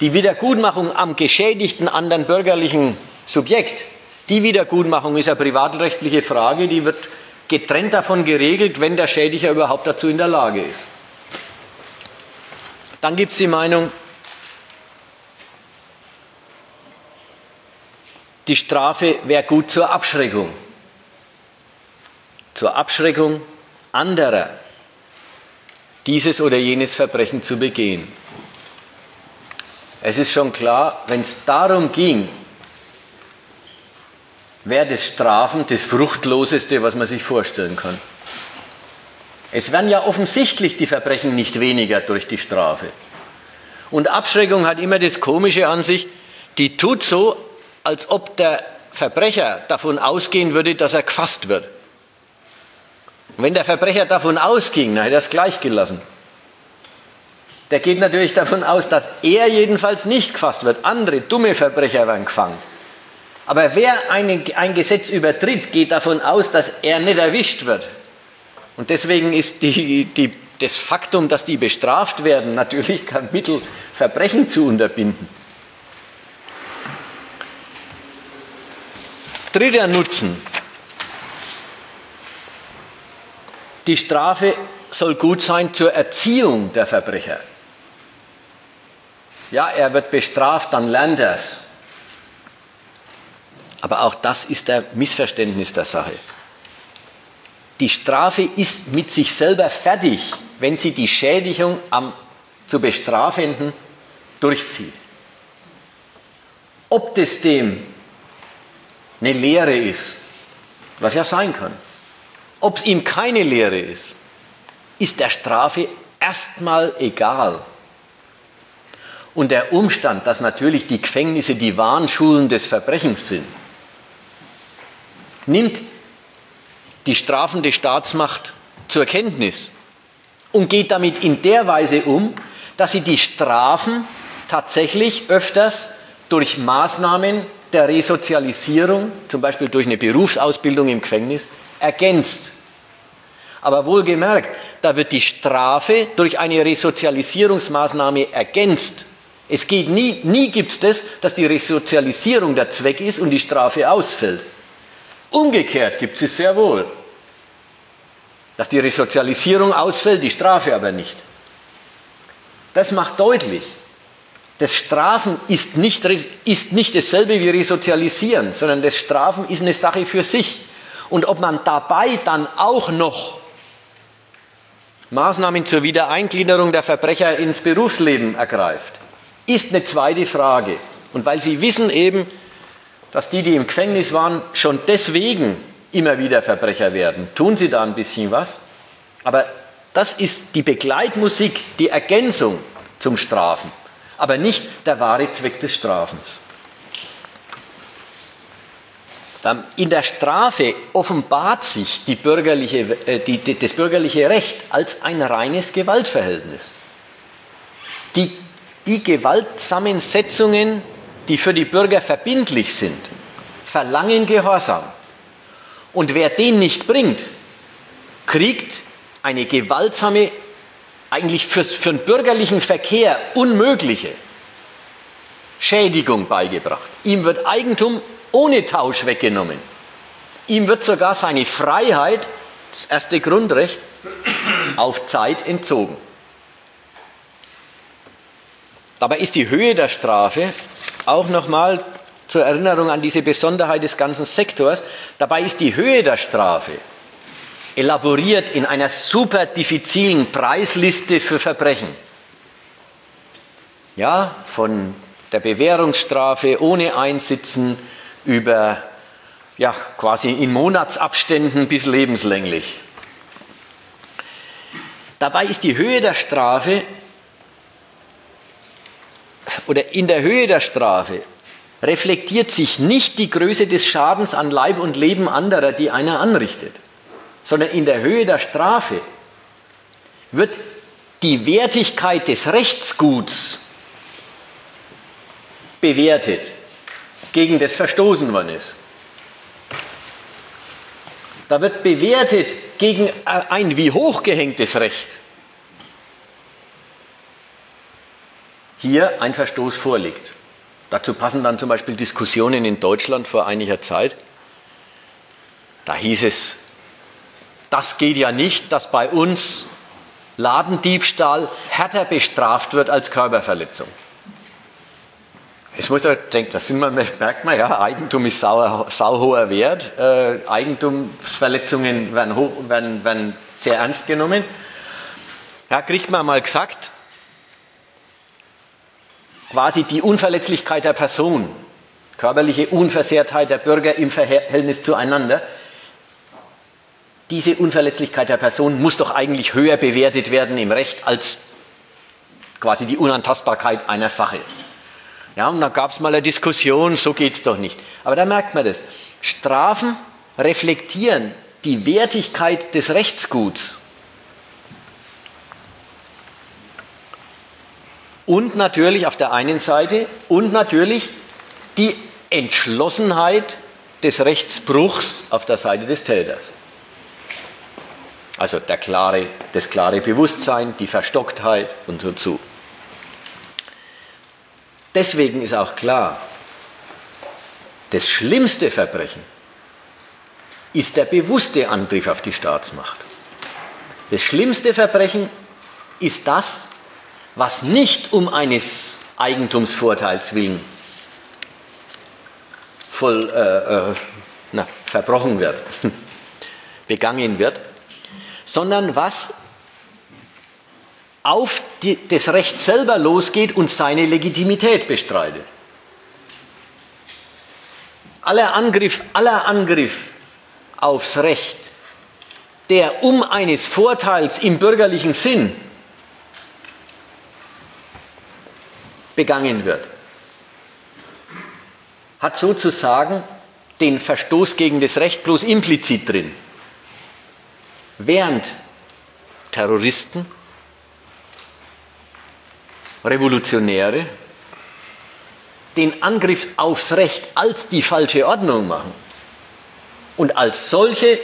die Wiedergutmachung am geschädigten anderen bürgerlichen Subjekt. Die Wiedergutmachung ist eine privatrechtliche Frage, die wird getrennt davon geregelt, wenn der Schädiger überhaupt dazu in der Lage ist. Dann gibt es die Meinung, die Strafe wäre gut zur Abschreckung. Zur Abschreckung anderer, dieses oder jenes Verbrechen zu begehen. Es ist schon klar, wenn es darum ging, wäre das Strafen das Fruchtloseste, was man sich vorstellen kann. Es werden ja offensichtlich die Verbrechen nicht weniger durch die Strafe. Und Abschreckung hat immer das Komische an sich, die tut so, als ob der Verbrecher davon ausgehen würde, dass er gefasst wird. Und wenn der Verbrecher davon ausging, dann hätte er es gleich gelassen. Der geht natürlich davon aus, dass er jedenfalls nicht gefasst wird. Andere dumme Verbrecher werden gefangen. Aber wer eine, ein Gesetz übertritt, geht davon aus, dass er nicht erwischt wird. Und deswegen ist die, die, das Faktum, dass die bestraft werden, natürlich kein Mittel, Verbrechen zu unterbinden. Dritter Nutzen. Die Strafe soll gut sein zur Erziehung der Verbrecher. Ja, er wird bestraft, dann lernt er es. Aber auch das ist der Missverständnis der Sache. Die Strafe ist mit sich selber fertig, wenn sie die Schädigung am zu Bestrafenden durchzieht. Ob das dem eine Lehre ist, was ja sein kann, ob es ihm keine Lehre ist, ist der Strafe erstmal egal. Und der Umstand, dass natürlich die Gefängnisse die Warnschulen des Verbrechens sind, nimmt die strafende Staatsmacht zur Kenntnis und geht damit in der Weise um, dass sie die Strafen tatsächlich öfters durch Maßnahmen der Resozialisierung, zum Beispiel durch eine Berufsausbildung im Gefängnis, ergänzt. Aber wohlgemerkt, da wird die Strafe durch eine Resozialisierungsmaßnahme ergänzt. Es geht nie, nie gibt es das, dass die Resozialisierung der Zweck ist und die Strafe ausfällt. Umgekehrt gibt es sehr wohl. Dass die Resozialisierung ausfällt, die Strafe aber nicht. Das macht deutlich, das Strafen ist nicht, ist nicht dasselbe wie Resozialisieren, sondern das Strafen ist eine Sache für sich. Und ob man dabei dann auch noch Maßnahmen zur Wiedereingliederung der Verbrecher ins Berufsleben ergreift, ist eine zweite Frage. Und weil Sie wissen eben, dass die, die im Gefängnis waren, schon deswegen immer wieder Verbrecher werden, tun Sie da ein bisschen was. Aber das ist die Begleitmusik, die Ergänzung zum Strafen, aber nicht der wahre Zweck des Strafens. In der Strafe offenbart sich bürgerliche, äh, die, das bürgerliche Recht als ein reines Gewaltverhältnis. Die die gewaltsamen Setzungen, die für die Bürger verbindlich sind, verlangen Gehorsam. Und wer den nicht bringt, kriegt eine gewaltsame, eigentlich fürs, für den bürgerlichen Verkehr unmögliche Schädigung beigebracht. Ihm wird Eigentum ohne Tausch weggenommen. Ihm wird sogar seine Freiheit, das erste Grundrecht, auf Zeit entzogen. Dabei ist die Höhe der Strafe auch nochmal zur Erinnerung an diese Besonderheit des ganzen Sektors. Dabei ist die Höhe der Strafe elaboriert in einer super diffizilen Preisliste für Verbrechen. Ja, von der Bewährungsstrafe ohne Einsitzen über ja, quasi in Monatsabständen bis lebenslänglich. Dabei ist die Höhe der Strafe oder in der Höhe der Strafe reflektiert sich nicht die Größe des Schadens an Leib und Leben anderer, die einer anrichtet, sondern in der Höhe der Strafe wird die Wertigkeit des Rechtsguts bewertet, gegen das verstoßen worden ist. Da wird bewertet gegen ein wie hoch gehängtes Recht. Hier ein Verstoß vorliegt. Dazu passen dann zum Beispiel Diskussionen in Deutschland vor einiger Zeit. Da hieß es, das geht ja nicht, dass bei uns Ladendiebstahl härter bestraft wird als Körperverletzung. Jetzt muss man denken, das man, merkt man ja, Eigentum ist sau, sau hoher Wert, äh, Eigentumsverletzungen werden, hoch, werden, werden sehr ernst genommen. Ja, kriegt man mal gesagt, quasi die Unverletzlichkeit der Person, körperliche Unversehrtheit der Bürger im Verhältnis zueinander, diese Unverletzlichkeit der Person muss doch eigentlich höher bewertet werden im Recht als quasi die Unantastbarkeit einer Sache. Ja, und da gab es mal eine Diskussion, so geht es doch nicht. Aber da merkt man das. Strafen reflektieren die Wertigkeit des Rechtsguts. Und natürlich auf der einen Seite und natürlich die Entschlossenheit des Rechtsbruchs auf der Seite des Täters. Also der klare, das klare Bewusstsein, die Verstocktheit und so zu. Deswegen ist auch klar, das schlimmste Verbrechen ist der bewusste Angriff auf die Staatsmacht. Das schlimmste Verbrechen ist das, was nicht um eines Eigentumsvorteils willen voll äh, äh, na, verbrochen wird, (laughs) begangen wird, sondern was auf die, das Recht selber losgeht und seine Legitimität bestreitet. Aller Angriff, aller Angriff aufs Recht, der um eines Vorteils im bürgerlichen Sinn begangen wird, hat sozusagen den Verstoß gegen das Recht bloß implizit drin. Während Terroristen, Revolutionäre den Angriff aufs Recht als die falsche Ordnung machen und als solche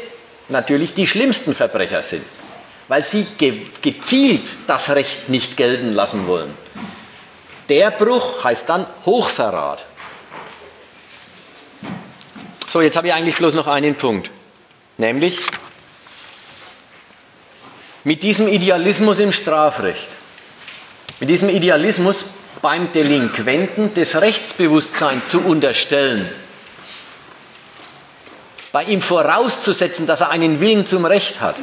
natürlich die schlimmsten Verbrecher sind, weil sie ge gezielt das Recht nicht gelten lassen wollen. Der Bruch heißt dann Hochverrat. So, jetzt habe ich eigentlich bloß noch einen Punkt, nämlich mit diesem Idealismus im Strafrecht, mit diesem Idealismus beim Delinquenten das Rechtsbewusstsein zu unterstellen, bei ihm vorauszusetzen, dass er einen Willen zum Recht hat,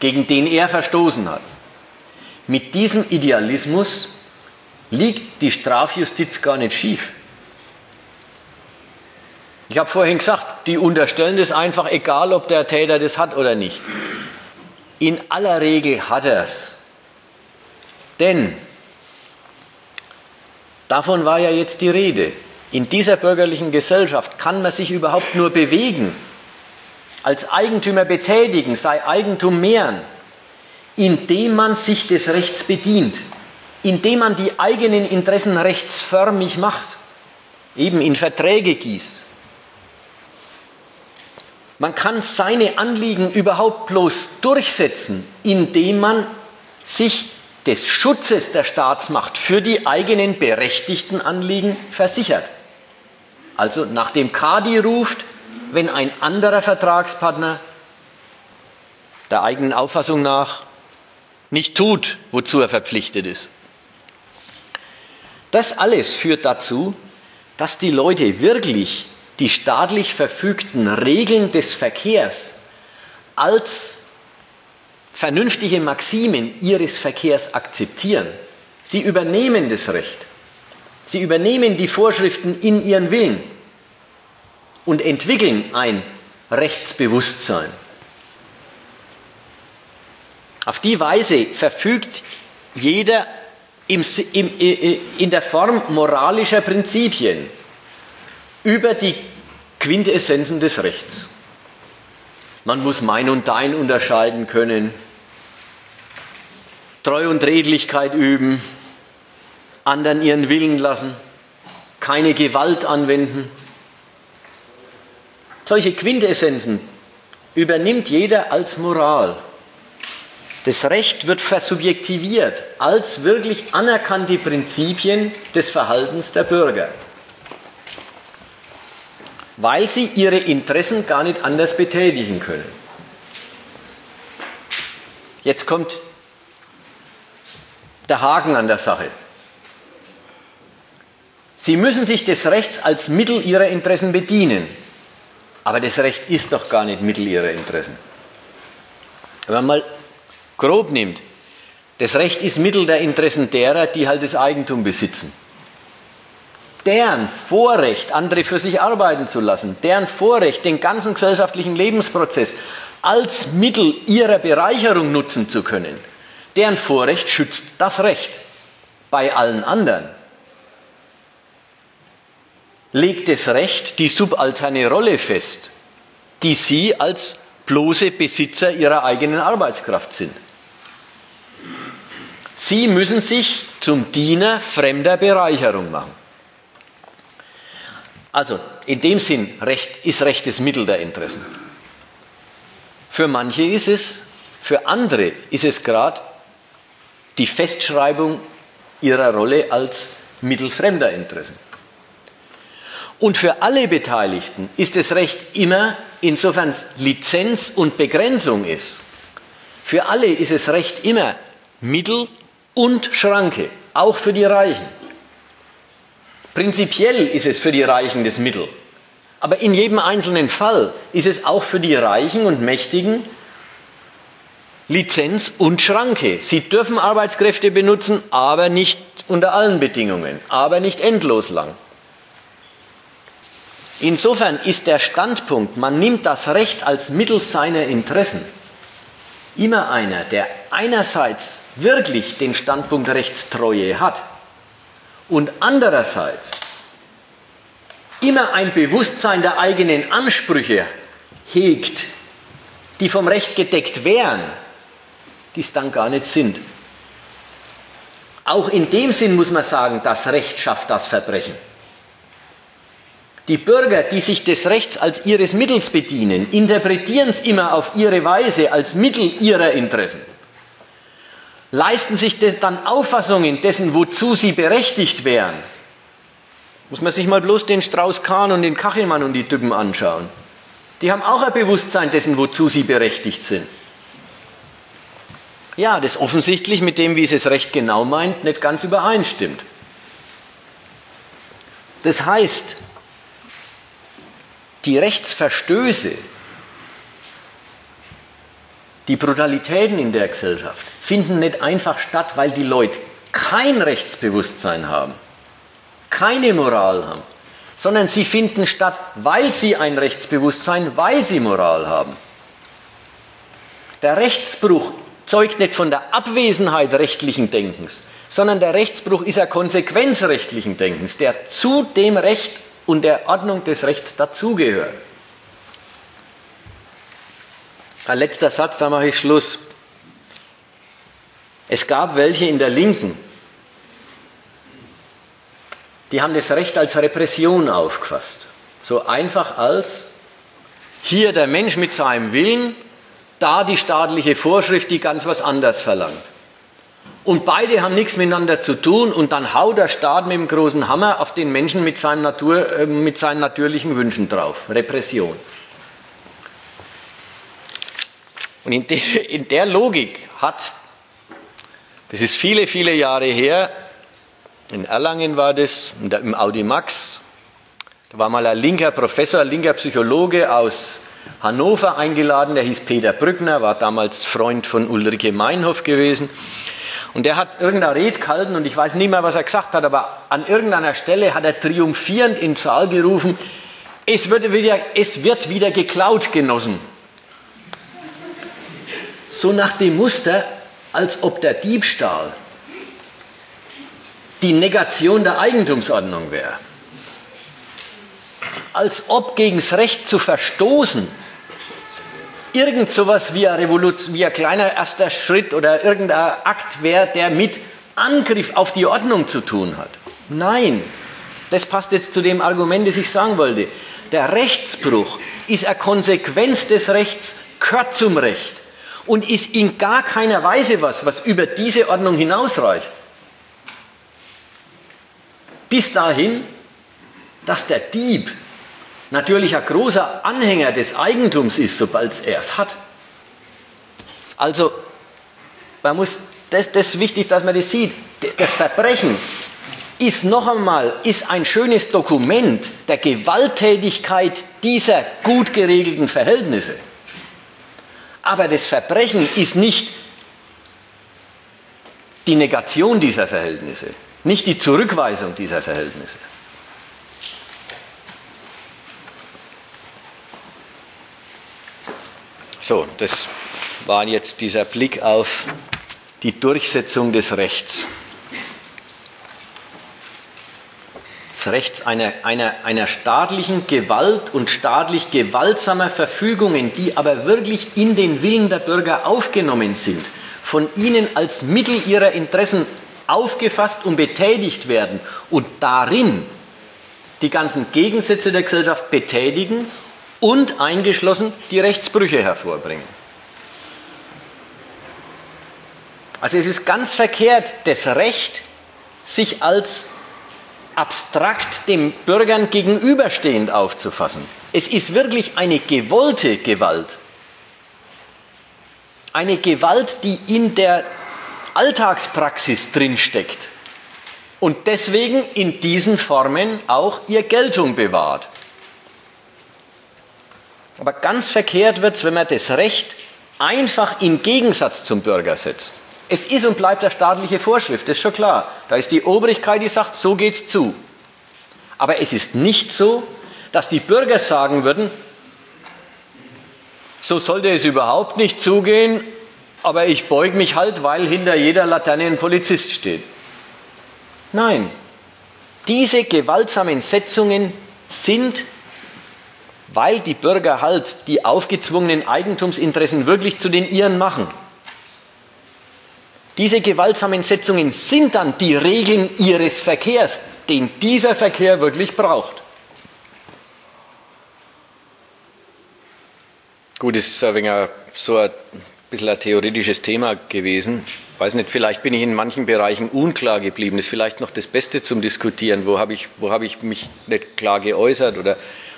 gegen den er verstoßen hat. Mit diesem Idealismus liegt die Strafjustiz gar nicht schief. Ich habe vorhin gesagt, die unterstellen das einfach, egal ob der Täter das hat oder nicht. In aller Regel hat er es. Denn davon war ja jetzt die Rede. In dieser bürgerlichen Gesellschaft kann man sich überhaupt nur bewegen, als Eigentümer betätigen, sei Eigentum mehren, indem man sich des Rechts bedient, indem man die eigenen Interessen rechtsförmig macht, eben in Verträge gießt man kann seine Anliegen überhaupt bloß durchsetzen, indem man sich des Schutzes der Staatsmacht für die eigenen berechtigten Anliegen versichert. Also nach dem Kadi ruft, wenn ein anderer Vertragspartner der eigenen Auffassung nach nicht tut, wozu er verpflichtet ist. Das alles führt dazu, dass die Leute wirklich die staatlich verfügten Regeln des Verkehrs als vernünftige Maximen ihres Verkehrs akzeptieren. Sie übernehmen das Recht. Sie übernehmen die Vorschriften in ihren Willen und entwickeln ein Rechtsbewusstsein. Auf die Weise verfügt jeder im, im, in der Form moralischer Prinzipien über die Quintessenzen des Rechts. Man muss mein und dein unterscheiden können, Treu und Redlichkeit üben, anderen ihren Willen lassen, keine Gewalt anwenden. Solche Quintessenzen übernimmt jeder als Moral. Das Recht wird versubjektiviert als wirklich anerkannte Prinzipien des Verhaltens der Bürger weil sie ihre Interessen gar nicht anders betätigen können. Jetzt kommt der Haken an der Sache. Sie müssen sich des Rechts als Mittel ihrer Interessen bedienen. Aber das Recht ist doch gar nicht Mittel ihrer Interessen. Wenn man mal grob nimmt, das Recht ist Mittel der Interessen derer, die halt das Eigentum besitzen deren Vorrecht, andere für sich arbeiten zu lassen, deren Vorrecht, den ganzen gesellschaftlichen Lebensprozess als Mittel ihrer Bereicherung nutzen zu können, deren Vorrecht schützt das Recht. Bei allen anderen legt das Recht die subalterne Rolle fest, die sie als bloße Besitzer ihrer eigenen Arbeitskraft sind. Sie müssen sich zum Diener fremder Bereicherung machen. Also in dem Sinn Recht, ist Recht das Mittel der Interessen. Für manche ist es, für andere ist es gerade die Festschreibung ihrer Rolle als Mittel fremder Interessen. Und für alle Beteiligten ist das Recht immer, insofern es Lizenz und Begrenzung ist, für alle ist es Recht immer Mittel und Schranke, auch für die Reichen. Prinzipiell ist es für die Reichen das Mittel, aber in jedem einzelnen Fall ist es auch für die Reichen und Mächtigen Lizenz und Schranke. Sie dürfen Arbeitskräfte benutzen, aber nicht unter allen Bedingungen, aber nicht endlos lang. Insofern ist der Standpunkt, man nimmt das Recht als Mittel seiner Interessen, immer einer, der einerseits wirklich den Standpunkt Rechtstreue hat und andererseits immer ein Bewusstsein der eigenen Ansprüche hegt, die vom Recht gedeckt wären, die es dann gar nicht sind. Auch in dem Sinn muss man sagen, das Recht schafft das Verbrechen. Die Bürger, die sich des Rechts als ihres Mittels bedienen, interpretieren es immer auf ihre Weise als Mittel ihrer Interessen. Leisten sich dann Auffassungen dessen, wozu sie berechtigt wären. Muss man sich mal bloß den Strauß-Kahn und den Kachelmann und die Typen anschauen. Die haben auch ein Bewusstsein dessen, wozu sie berechtigt sind. Ja, das offensichtlich mit dem, wie es es recht genau meint, nicht ganz übereinstimmt. Das heißt, die Rechtsverstöße, die Brutalitäten in der Gesellschaft finden nicht einfach statt, weil die Leute kein Rechtsbewusstsein haben, keine Moral haben, sondern sie finden statt, weil sie ein Rechtsbewusstsein, weil sie Moral haben. Der Rechtsbruch zeugt nicht von der Abwesenheit rechtlichen Denkens, sondern der Rechtsbruch ist eine Konsequenz rechtlichen Denkens, der zu dem Recht und der Ordnung des Rechts dazugehört. Ein letzter Satz, da mache ich Schluss. Es gab welche in der Linken, die haben das Recht als Repression aufgefasst. So einfach als hier der Mensch mit seinem Willen, da die staatliche Vorschrift, die ganz was anderes verlangt. Und beide haben nichts miteinander zu tun und dann haut der Staat mit dem großen Hammer auf den Menschen mit seinen, Natur, äh, mit seinen natürlichen Wünschen drauf. Repression. Und in der Logik hat, das ist viele, viele Jahre her, in Erlangen war das, im Audi Max, da war mal ein linker Professor, ein linker Psychologe aus Hannover eingeladen, der hieß Peter Brückner, war damals Freund von Ulrike Meinhoff gewesen. Und der hat irgendeine Rede gehalten und ich weiß nicht mehr, was er gesagt hat, aber an irgendeiner Stelle hat er triumphierend in den Saal gerufen, es wird wieder, es wird wieder geklaut, Genossen. So nach dem Muster, als ob der Diebstahl die Negation der Eigentumsordnung wäre. Als ob gegen das Recht zu verstoßen irgend sowas wie wie ein kleiner erster Schritt oder irgendein Akt wäre, der mit Angriff auf die Ordnung zu tun hat. Nein, das passt jetzt zu dem Argument, das ich sagen wollte. Der Rechtsbruch ist eine Konsequenz des Rechts, gehört zum Recht und ist in gar keiner Weise was, was über diese Ordnung hinausreicht. Bis dahin, dass der Dieb natürlich ein großer Anhänger des Eigentums ist, sobald er es hat. Also, man muss, das, das ist wichtig, dass man das sieht. Das Verbrechen ist noch einmal ist ein schönes Dokument der Gewalttätigkeit dieser gut geregelten Verhältnisse. Aber das Verbrechen ist nicht die Negation dieser Verhältnisse, nicht die Zurückweisung dieser Verhältnisse. So, das war jetzt dieser Blick auf die Durchsetzung des Rechts. Das Recht einer, einer, einer staatlichen Gewalt und staatlich gewaltsamer Verfügungen, die aber wirklich in den Willen der Bürger aufgenommen sind, von ihnen als Mittel ihrer Interessen aufgefasst und betätigt werden und darin die ganzen Gegensätze der Gesellschaft betätigen und eingeschlossen die Rechtsbrüche hervorbringen. Also es ist ganz verkehrt, das Recht sich als abstrakt dem Bürgern gegenüberstehend aufzufassen. Es ist wirklich eine gewollte Gewalt. Eine Gewalt, die in der Alltagspraxis drinsteckt und deswegen in diesen Formen auch ihr Geltung bewahrt. Aber ganz verkehrt wird es, wenn man das Recht einfach im Gegensatz zum Bürger setzt. Es ist und bleibt eine staatliche Vorschrift, das ist schon klar. Da ist die Obrigkeit, die sagt, so geht's zu. Aber es ist nicht so, dass die Bürger sagen würden, so sollte es überhaupt nicht zugehen, aber ich beug mich halt, weil hinter jeder Laterne ein Polizist steht. Nein, diese gewaltsamen Setzungen sind, weil die Bürger halt die aufgezwungenen Eigentumsinteressen wirklich zu den ihren machen. Diese gewaltsamen Setzungen sind dann die Regeln ihres Verkehrs, den dieser Verkehr wirklich braucht. Gut, das ist ein so ein bisschen ein theoretisches Thema gewesen weiß nicht, vielleicht bin ich in manchen Bereichen unklar geblieben. Das ist vielleicht noch das Beste zum Diskutieren. Wo habe ich, wo habe ich mich nicht klar geäußert oder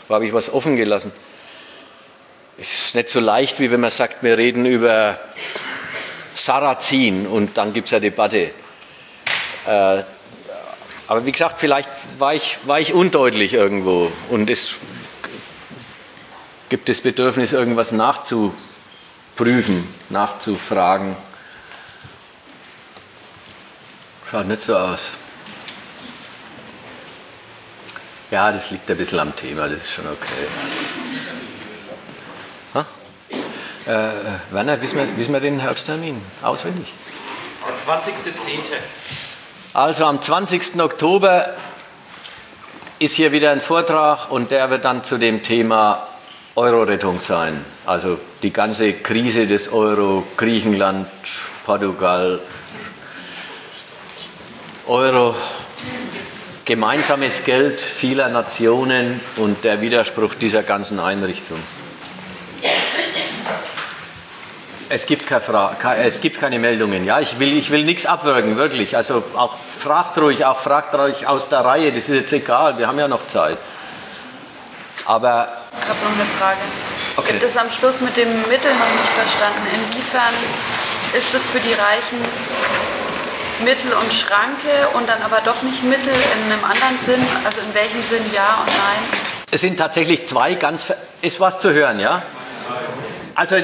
wo habe ich was offen gelassen? Es ist nicht so leicht, wie wenn man sagt, wir reden über Sarrazin und dann gibt es eine Debatte. Äh, aber wie gesagt, vielleicht war ich, war ich undeutlich irgendwo und es gibt das Bedürfnis, irgendwas nachzuprüfen, nachzufragen. Schaut nicht so aus. Ja, das liegt ein bisschen am Thema, das ist schon okay. Äh, Werner, wissen wir, wissen wir den Herbsttermin auswendig? Der 20.10. Also am 20. Oktober ist hier wieder ein Vortrag und der wird dann zu dem Thema Euro-Rettung sein. Also die ganze Krise des Euro, Griechenland, Portugal, Euro, gemeinsames Geld vieler Nationen und der Widerspruch dieser ganzen Einrichtung. Es gibt, keine es gibt keine Meldungen. Ja, ich will, ich will nichts abwürgen, wirklich. Also auch fragt ruhig, auch fragt ruhig aus der Reihe. Das ist jetzt egal. Wir haben ja noch Zeit. Aber ich habe noch eine Frage. Okay. Gibt es am Schluss mit dem Mittel noch nicht verstanden? Inwiefern ist es für die Reichen Mittel und Schranke und dann aber doch nicht Mittel in einem anderen Sinn? Also in welchem Sinn ja und nein? Es sind tatsächlich zwei ganz. Ist was zu hören, ja? Also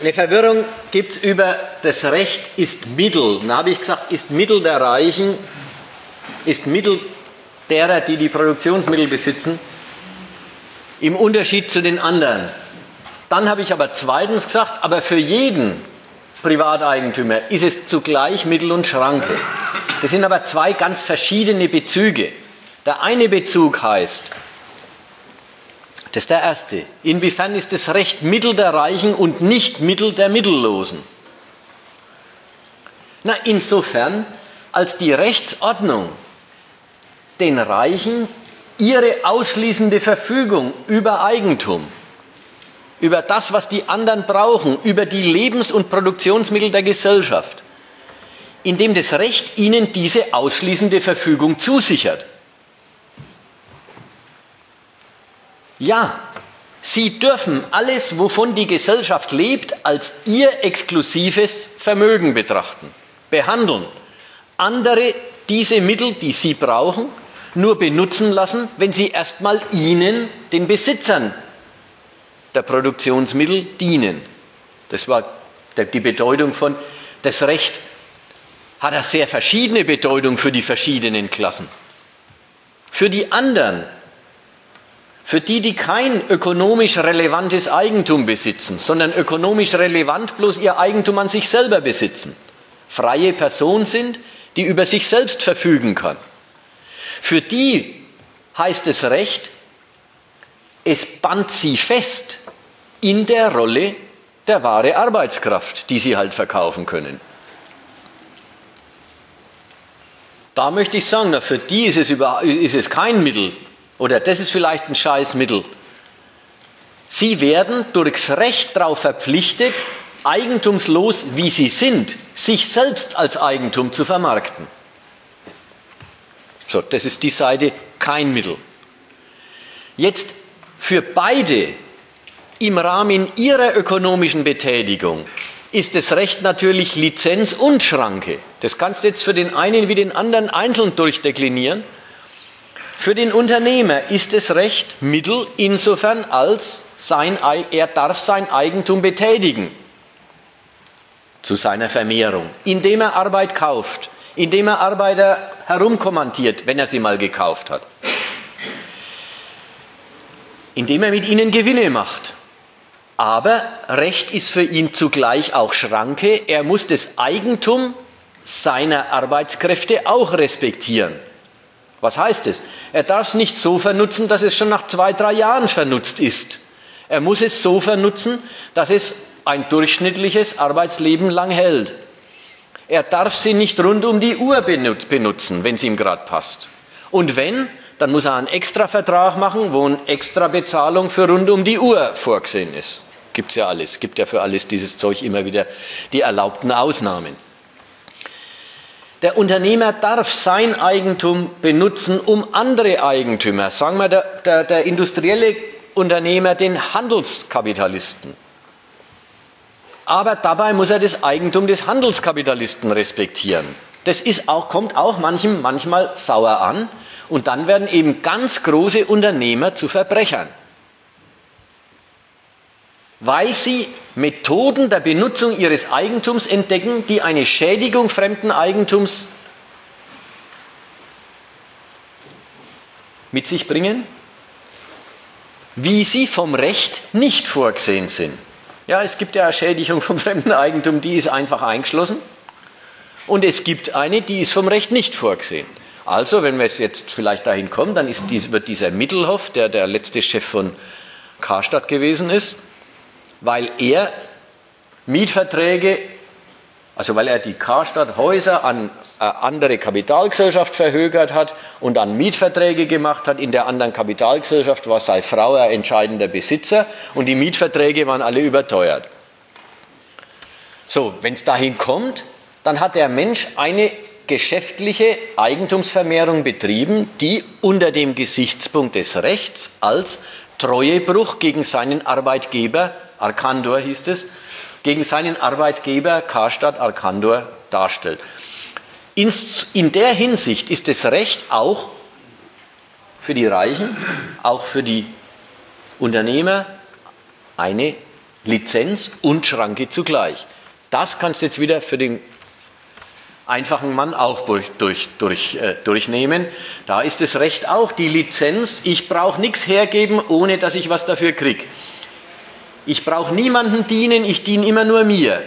eine Verwirrung gibt es über das Recht ist Mittel. Da habe ich gesagt, ist Mittel der Reichen, ist Mittel derer, die die Produktionsmittel besitzen, im Unterschied zu den anderen. Dann habe ich aber zweitens gesagt, aber für jeden Privateigentümer ist es zugleich Mittel und Schranke. Das sind aber zwei ganz verschiedene Bezüge. Der eine Bezug heißt, das ist der erste, inwiefern ist das Recht Mittel der Reichen und nicht Mittel der Mittellosen? Na, insofern, als die Rechtsordnung den Reichen ihre ausschließende Verfügung über Eigentum über das, was die anderen brauchen, über die Lebens- und Produktionsmittel der Gesellschaft, indem das Recht ihnen diese ausschließende Verfügung zusichert. Ja, sie dürfen alles, wovon die Gesellschaft lebt, als ihr exklusives Vermögen betrachten, behandeln. Andere diese Mittel, die sie brauchen, nur benutzen lassen, wenn sie erstmal ihnen, den Besitzern der Produktionsmittel dienen. Das war die Bedeutung von, das Recht hat eine sehr verschiedene Bedeutung für die verschiedenen Klassen. Für die anderen Für die, die kein ökonomisch relevantes Eigentum besitzen, sondern ökonomisch relevant bloß ihr Eigentum an sich selber besitzen, freie Person sind, die über sich selbst verfügen kann. Für die heißt es Recht, es band sie fest in der Rolle der wahre Arbeitskraft, die sie halt verkaufen können. Da möchte ich sagen, für die ist es, über, ist es kein Mittel oder das ist vielleicht ein Scheißmittel. Sie werden durchs Recht darauf verpflichtet, eigentumslos wie sie sind, sich selbst als Eigentum zu vermarkten. So, das ist die Seite kein Mittel. Jetzt für beide im Rahmen ihrer ökonomischen Betätigung ist das Recht natürlich Lizenz und Schranke. Das kannst du jetzt für den einen wie den anderen einzeln durchdeklinieren. Für den Unternehmer ist das Recht Mittel insofern, als sein, er darf sein Eigentum betätigen zu seiner Vermehrung, indem er Arbeit kauft, indem er Arbeiter herumkommandiert, wenn er sie mal gekauft hat, indem er mit ihnen Gewinne macht. Aber Recht ist für ihn zugleich auch Schranke. Er muss das Eigentum seiner Arbeitskräfte auch respektieren. Was heißt es? Er darf es nicht so vernutzen, dass es schon nach zwei, drei Jahren vernutzt ist. Er muss es so vernutzen, dass es ein durchschnittliches Arbeitsleben lang hält. Er darf sie nicht rund um die Uhr benutzen, wenn es ihm gerade passt. Und wenn, dann muss er einen Extravertrag machen, wo eine Extrabezahlung für rund um die Uhr vorgesehen ist. Gibt's ja alles, gibt ja für alles dieses Zeug immer wieder die erlaubten Ausnahmen. Der Unternehmer darf sein Eigentum benutzen, um andere Eigentümer, sagen wir der, der, der industrielle Unternehmer, den Handelskapitalisten, aber dabei muss er das Eigentum des Handelskapitalisten respektieren. Das ist auch, kommt auch manchem manchmal sauer an. Und dann werden eben ganz große Unternehmer zu Verbrechern. Weil sie Methoden der Benutzung ihres Eigentums entdecken, die eine Schädigung fremden Eigentums mit sich bringen, wie sie vom Recht nicht vorgesehen sind. Ja, es gibt ja eine Schädigung vom fremden Eigentum, die ist einfach eingeschlossen. Und es gibt eine, die ist vom Recht nicht vorgesehen. Also, wenn wir jetzt vielleicht dahin kommen, dann dies, wird dieser Mittelhoff, der der letzte Chef von Karstadt gewesen ist, weil er Mietverträge also weil er die Karstadt-Häuser an äh, andere Kapitalgesellschaft verhögert hat und dann Mietverträge gemacht hat. In der anderen Kapitalgesellschaft war sei Frau ein entscheidender Besitzer und die Mietverträge waren alle überteuert. So, wenn es dahin kommt, dann hat der Mensch eine geschäftliche Eigentumsvermehrung betrieben, die unter dem Gesichtspunkt des Rechts als Treuebruch gegen seinen Arbeitgeber, Arkandor hieß es, gegen seinen Arbeitgeber Karstadt Arkandor darstellt. In der Hinsicht ist das Recht auch für die Reichen, auch für die Unternehmer eine Lizenz und Schranke zugleich. Das kannst du jetzt wieder für den einfachen Mann auch durch, durch, durch, äh, durchnehmen. Da ist das Recht auch die Lizenz. Ich brauche nichts hergeben, ohne dass ich was dafür kriege. Ich brauche niemanden dienen, ich diene immer nur mir.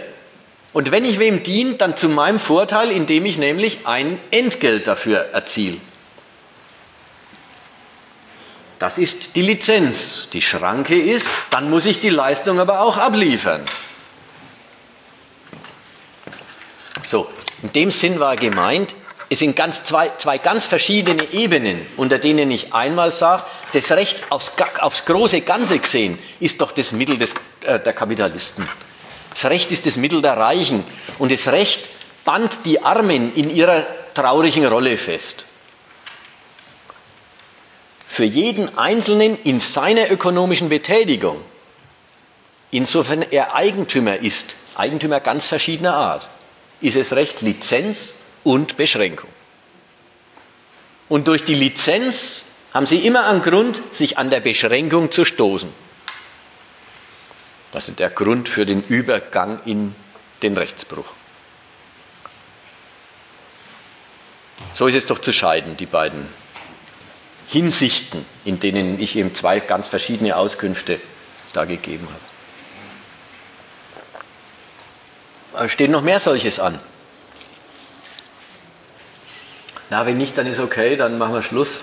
Und wenn ich wem diene, dann zu meinem Vorteil, indem ich nämlich ein Entgelt dafür erziele. Das ist die Lizenz. Die Schranke ist, dann muss ich die Leistung aber auch abliefern. So, in dem Sinn war gemeint, es sind ganz zwei, zwei ganz verschiedene Ebenen, unter denen ich einmal sage, das Recht aufs, aufs große Ganze gesehen ist doch das Mittel des, äh, der Kapitalisten. Das Recht ist das Mittel der Reichen und das Recht band die Armen in ihrer traurigen Rolle fest. Für jeden Einzelnen in seiner ökonomischen Betätigung, insofern er Eigentümer ist, Eigentümer ganz verschiedener Art, ist es Recht Lizenz und Beschränkung. Und durch die Lizenz haben sie immer einen Grund, sich an der Beschränkung zu stoßen. Das ist der Grund für den Übergang in den Rechtsbruch. So ist es doch zu scheiden, die beiden Hinsichten, in denen ich eben zwei ganz verschiedene Auskünfte da gegeben habe. Steht noch mehr solches an? Na, wenn nicht, dann ist okay, dann machen wir Schluss.